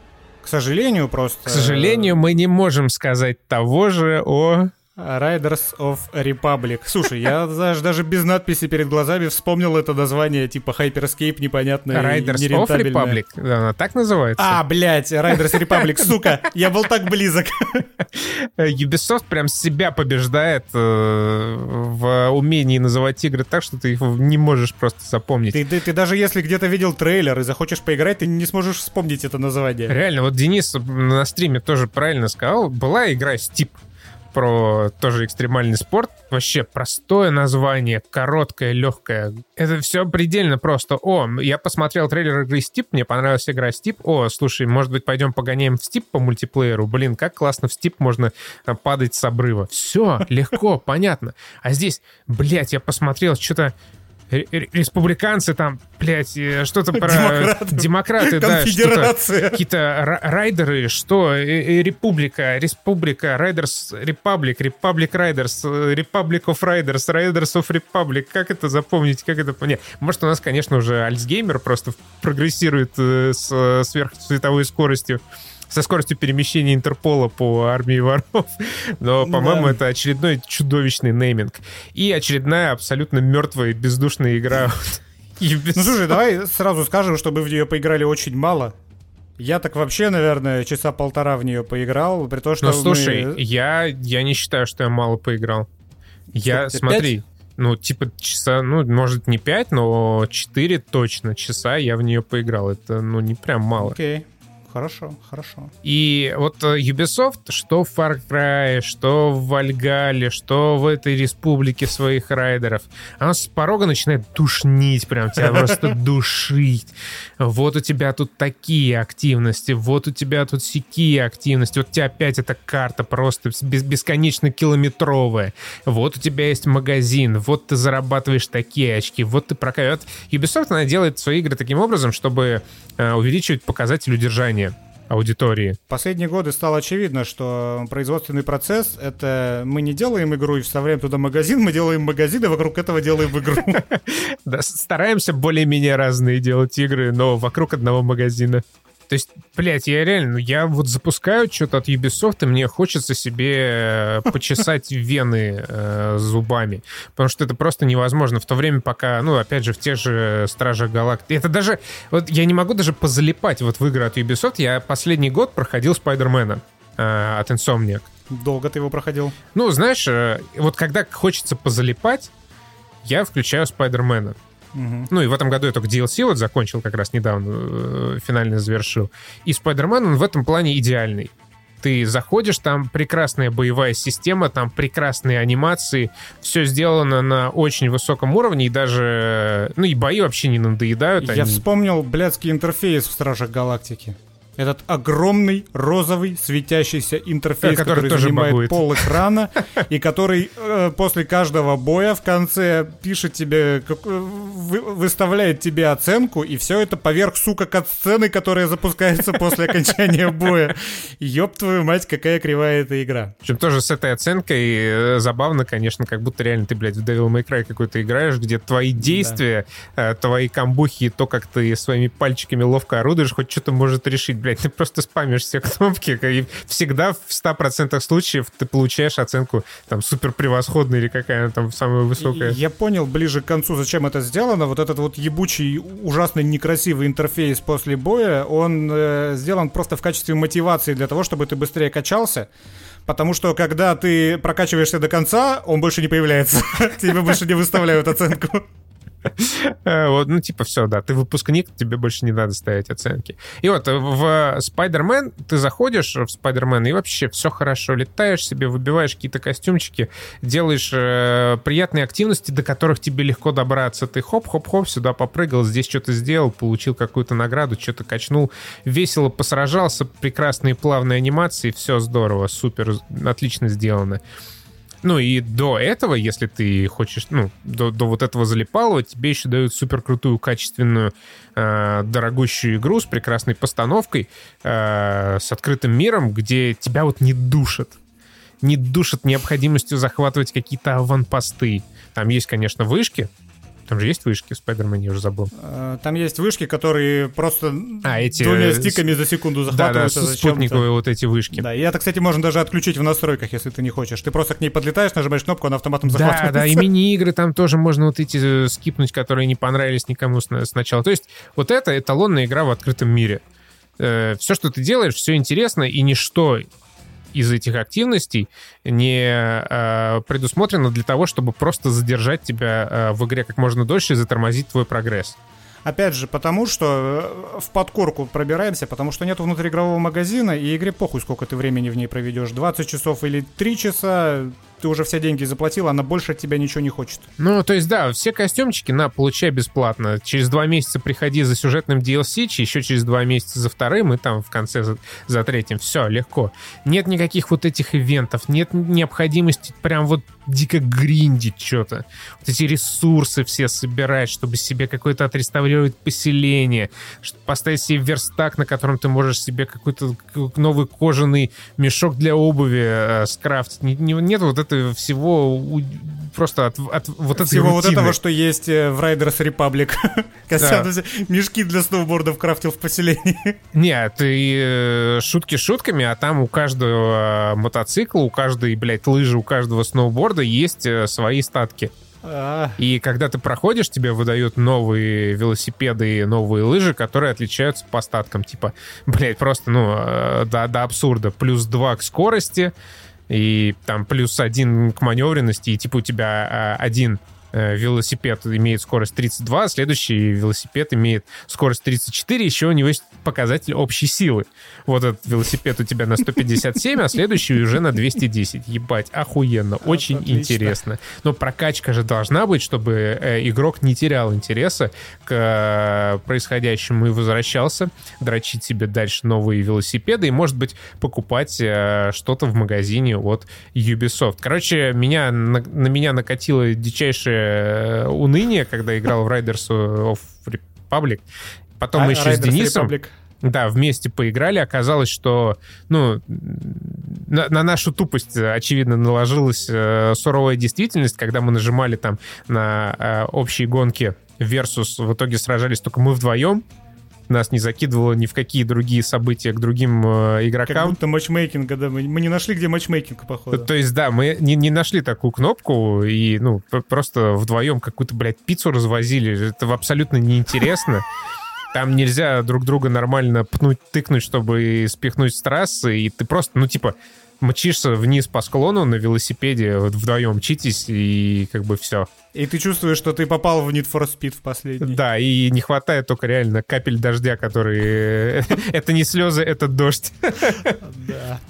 К сожалению, просто... К сожалению, мы не можем сказать того же о Riders of Republic. Слушай, я даже, даже без надписи перед глазами вспомнил это название, типа Hyperscape непонятное Riders of Republic? Она так называется? А, блядь, Riders Republic, сука, я был так близок. Ubisoft прям себя побеждает э, в умении называть игры так, что ты их не можешь просто запомнить. Ты, ты, ты даже если где-то видел трейлер и захочешь поиграть, ты не сможешь вспомнить это название. Реально, вот Денис на стриме тоже правильно сказал, была игра Steep про тоже экстремальный спорт. Вообще простое название, короткое, легкое. Это все предельно просто. О, я посмотрел трейлер игры Steep, мне понравилась игра Steep. О, слушай, может быть, пойдем погоняем в Steep по мультиплееру? Блин, как классно в Steep можно э, падать с обрыва. Все, легко, понятно. А здесь, блядь, я посмотрел, что-то республиканцы там, блядь, э, что-то про... Демократы. Демократы, да. Какие-то райдеры, что? Республика, республика, Райдерс, Репаблик, Репаблик Райдерс, Republic of Riders, Riders of Republic. Как это запомнить, как это понять? Может, у нас, конечно, уже Альцгеймер просто прогрессирует э, с сверхцветовой скоростью со скоростью перемещения Интерпола по армии воров. Но, по-моему, да. это очередной чудовищный нейминг. И очередная абсолютно мертвая бездушная игра. Ну, слушай, давай сразу скажем, чтобы в нее поиграли очень мало. Я так вообще, наверное, часа полтора в нее поиграл, при том, что Ну, слушай, мы... я, я не считаю, что я мало поиграл. Я, смотри, 5? ну, типа часа, ну, может, не 5, но 4 точно часа я в нее поиграл. Это, ну, не прям мало. Окей. Okay. Хорошо, хорошо. И вот э, Ubisoft, что в Far Cry, что в Вальгале, что в этой республике своих райдеров, она с порога начинает душнить, прям тебя просто душить. Вот у тебя тут такие активности, вот у тебя тут сякие активности, вот у тебя опять эта карта просто бесконечно километровая. Вот у тебя есть магазин, вот ты зарабатываешь такие очки, вот ты прокачиваешь. Ubisoft, она делает свои игры таким образом, чтобы э, увеличивать показатель удержания аудитории. Последние годы стало очевидно, что производственный процесс — это мы не делаем игру и вставляем туда магазин, мы делаем магазин, и вокруг этого делаем игру. Стараемся более-менее разные делать игры, но вокруг одного магазина. То есть, блядь, я реально, ну, я вот запускаю что-то от Ubisoft, и мне хочется себе э, почесать вены э, зубами. Потому что это просто невозможно. В то время, пока, ну, опять же, в тех же Стражах Галактики. Это даже... Вот я не могу даже позалипать вот в игры от Ubisoft. Я последний год проходил Спайдермена э, от Insomniac. Долго ты его проходил? Ну, знаешь, э, вот когда хочется позалипать, я включаю Спайдермена. Угу. Ну и в этом году я только DLC вот закончил как раз недавно, э, финально завершил. И Spider-Man, он в этом плане идеальный. Ты заходишь, там прекрасная боевая система, там прекрасные анимации, все сделано на очень высоком уровне, и даже, ну и бои вообще не надоедают. Я они... вспомнил блядский интерфейс в Стражах Галактики. Этот огромный розовый светящийся интерфейс, да, который, который занимает багует. пол экрана, и который э, после каждого боя в конце пишет тебе, как, э, вы, выставляет тебе оценку, и все это поверх, сука, кат-сцены, которая запускается после окончания боя. Ёб твою мать, какая кривая эта игра. Причем тоже с этой оценкой э, забавно, конечно, как будто реально ты, блядь, в Devil May Cry какой-то играешь, где твои действия, да. твои камбухи, то, как ты своими пальчиками ловко орудуешь, хоть что-то может решить, блядь, ты просто спамишь все кнопки, и всегда в 100% случаев ты получаешь оценку там супер превосходная или какая она там самая высокая. Я понял ближе к концу, зачем это сделано. Вот этот вот ебучий, ужасно некрасивый интерфейс после боя, он э, сделан просто в качестве мотивации для того, чтобы ты быстрее качался. Потому что когда ты прокачиваешься до конца, он больше не появляется. Тебе больше не выставляют оценку. Э, вот, ну, типа, все, да, ты выпускник, тебе больше не надо ставить оценки. И вот в Spider-Man ты заходишь в Spider-Man и вообще все хорошо, летаешь себе, выбиваешь какие-то костюмчики, делаешь э, приятные активности, до которых тебе легко добраться. Ты хоп-хоп-хоп сюда попрыгал, здесь что-то сделал, получил какую-то награду, что-то качнул, весело посражался, прекрасные плавные анимации, все здорово, супер, отлично сделано. Ну и до этого, если ты хочешь, ну, до, до вот этого залипалого, тебе еще дают супер крутую, качественную, э, дорогущую игру с прекрасной постановкой, э, с открытым миром, где тебя вот не душат. Не душат необходимостью захватывать какие-то аванпосты. Там есть, конечно, вышки, там же есть вышки в Спайдермене, я уже забыл. Э, там есть вышки, которые просто а, эти... двумя стиками за секунду захватываются. Да, да, спутниковые вот эти вышки. Да, и это, кстати, можно даже отключить в настройках, если ты не хочешь. Ты просто к ней подлетаешь, нажимаешь кнопку, она автоматом захватывается. Да, да, и мини-игры там тоже можно вот эти э, скипнуть, которые не понравились никому сначала. То есть вот это эталонная игра в открытом мире. Э, все, что ты делаешь, все интересно, и ничто из этих активностей не э, предусмотрено для того, чтобы просто задержать тебя э, в игре как можно дольше и затормозить твой прогресс. Опять же, потому что э, в подкорку пробираемся, потому что нет внутриигрового магазина, и игре похуй, сколько ты времени в ней проведешь. 20 часов или 3 часа, ты уже все деньги заплатил, она больше от тебя ничего не хочет. Ну, то есть, да, все костюмчики на получай бесплатно. Через два месяца приходи за сюжетным DLC, еще через два месяца за вторым, и там в конце за, за третьим. Все, легко. Нет никаких вот этих ивентов, нет необходимости прям вот дико гриндить что-то. Вот эти ресурсы все собирать, чтобы себе какое-то отреставрировать поселение, чтобы поставить себе верстак, на котором ты можешь себе какой-то новый кожаный мешок для обуви э, скрафтить. Нет вот это всего просто от, от вот этой Всего рутины. вот этого, что есть э, в Riders Republic. Да. Мешки для сноубордов крафтил в поселении. Нет, и э, шутки шутками, а там у каждого мотоцикла, у каждой, блядь, лыжи, у каждого сноуборда есть э, свои статки. А. И когда ты проходишь, тебе выдают новые велосипеды и новые лыжи, которые отличаются по статкам. Типа, блядь, просто, ну, до, до абсурда. Плюс 2 к скорости, и там плюс один к маневренности, и типа у тебя а, один велосипед имеет скорость 32, а следующий велосипед имеет скорость 34, еще у него есть показатель общей силы. Вот этот велосипед у тебя на 157, а следующий уже на 210. Ебать, охуенно, очень Отлично. интересно. Но прокачка же должна быть, чтобы э, игрок не терял интереса к э, происходящему и возвращался дрочить себе дальше новые велосипеды и, может быть, покупать что-то в магазине от Ubisoft. Короче, меня, на, на меня накатило дичайшее Э, уныние, когда играл в Riders of Republic. Потом а, мы еще Riders с Денисом... Republic. Да, вместе поиграли. Оказалось, что, ну, на, на нашу тупость, очевидно, наложилась э, суровая действительность, когда мы нажимали там на э, общие гонки Versus, в итоге сражались только мы вдвоем, нас не закидывало ни в какие другие события к другим э, игрокам. Как будто матчмейкинга, да, мы, мы не нашли, где матчмейкинг, походу. То есть, да, мы не, не нашли такую кнопку и, ну, просто вдвоем какую-то, блядь, пиццу развозили. Это абсолютно неинтересно. Там нельзя друг друга нормально пнуть, тыкнуть, чтобы спихнуть с трассы, и ты просто, ну, типа, мчишься вниз по склону на велосипеде, вдвоем мчитесь, и как бы все. И ты чувствуешь, что ты попал в Need for Speed в последний. Да, и не хватает только реально капель дождя, которые... Это не слезы, это дождь. Да.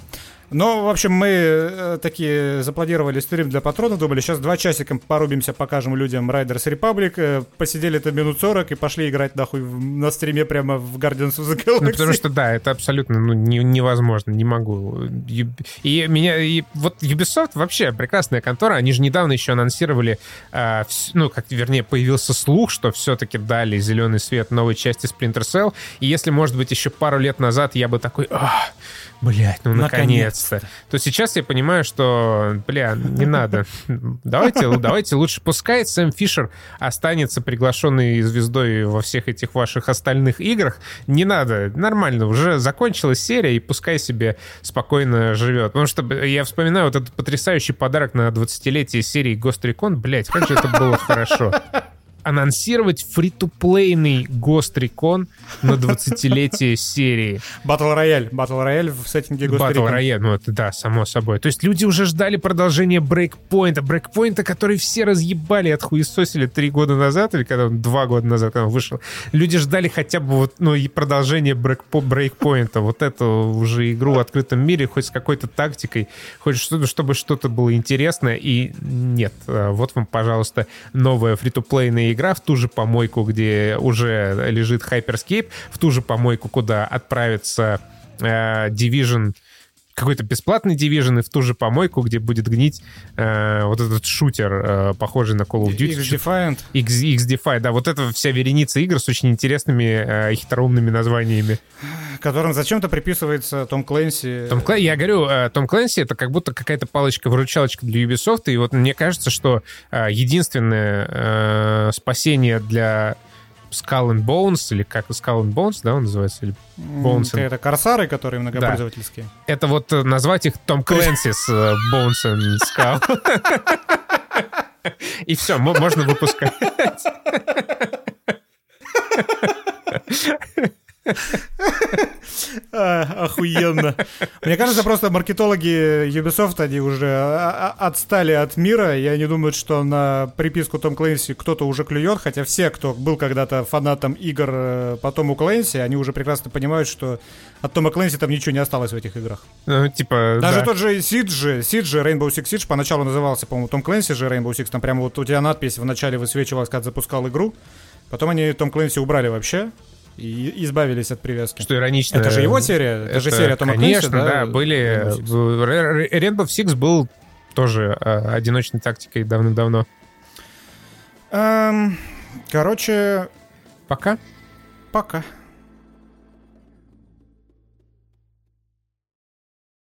Но, в общем, мы э, такие запланировали стрим для патронов, думали, сейчас два часика порубимся, покажем людям Riders Republic, э, посидели это минут 40 и пошли играть нахуй на стриме прямо в Guardians of the Galaxy. Ну, потому что, да, это абсолютно ну, не, невозможно, не могу. И, и меня, и вот Ubisoft вообще прекрасная контора, они же недавно еще анонсировали, э, вс, ну, как, вернее, появился слух, что все-таки дали зеленый свет новой части Splinter Cell, и если, может быть, еще пару лет назад я бы такой, блять, ну, наконец 15 то сейчас я понимаю, что, бля, не надо. Давайте, давайте лучше, пускай Сэм Фишер останется приглашенной звездой во всех этих ваших остальных играх. Не надо, нормально, уже закончилась серия, и пускай себе спокойно живет. Потому что я вспоминаю вот этот потрясающий подарок на 20-летие серии Ghost Recon, блядь, как же это было хорошо анонсировать фри-то-плейный Ghost Recon на 20-летие серии. Battle Royale. Battle Royale в сеттинге Ghost Battle Recon. Royale, ну это да, само собой. То есть люди уже ждали продолжения Breakpoint, Breakpoint, который все разъебали, отхуесосили три года назад, или когда он два года назад когда он вышел. Люди ждали хотя бы вот, ну, и продолжение Breakpoint, вот эту уже игру в открытом мире, хоть с какой-то тактикой, хоть что-то, чтобы что-то было интересное, и нет. А вот вам, пожалуйста, новая фри-то-плейная игра в ту же помойку, где уже лежит Hyperscape, в ту же помойку, куда отправится э, Division какой-то бесплатный Division и в ту же помойку, где будет гнить э, вот этот шутер, э, похожий на Call of Duty. X-Defiant. X, X-Defiant, да, вот это вся вереница игр с очень интересными э, хитроумными названиями. Которым зачем-то приписывается Том Клэнси. Том Клэнси, я говорю, э, Том Клэнси это как будто какая-то палочка-выручалочка для Ubisoft, и вот мне кажется, что э, единственное э, спасение для Skull and Bones, или как Skull and Bones, да, он называется? Или Bones and... Это корсары, которые многопользовательские. Да. Это вот э, назвать их Том Клэнси с э, Bones and Skull. И все, можно выпускать. А, охуенно. Мне кажется, просто маркетологи Ubisoft, они уже а, а, отстали от мира, и они думают, что на приписку Том Клэнси кто-то уже клюет, хотя все, кто был когда-то фанатом игр э, по Тому Клэнси, они уже прекрасно понимают, что от Тома Клэнси там ничего не осталось в этих играх. Ну, типа, Даже да. тот же Siege, Siege, Rainbow Six Siege поначалу назывался, по-моему, Том Клэнси же Rainbow Six, там прямо вот у тебя надпись в начале высвечивалась, когда запускал игру, потом они Том Клэнси убрали вообще, и избавились от привязки. Что иронично. Это же его серия? Это, это же серия Тома Конечно, Клэнси, да, да, были... Rainbow Six был тоже э, одиночной тактикой давным-давно. Эм, короче... Пока. Пока.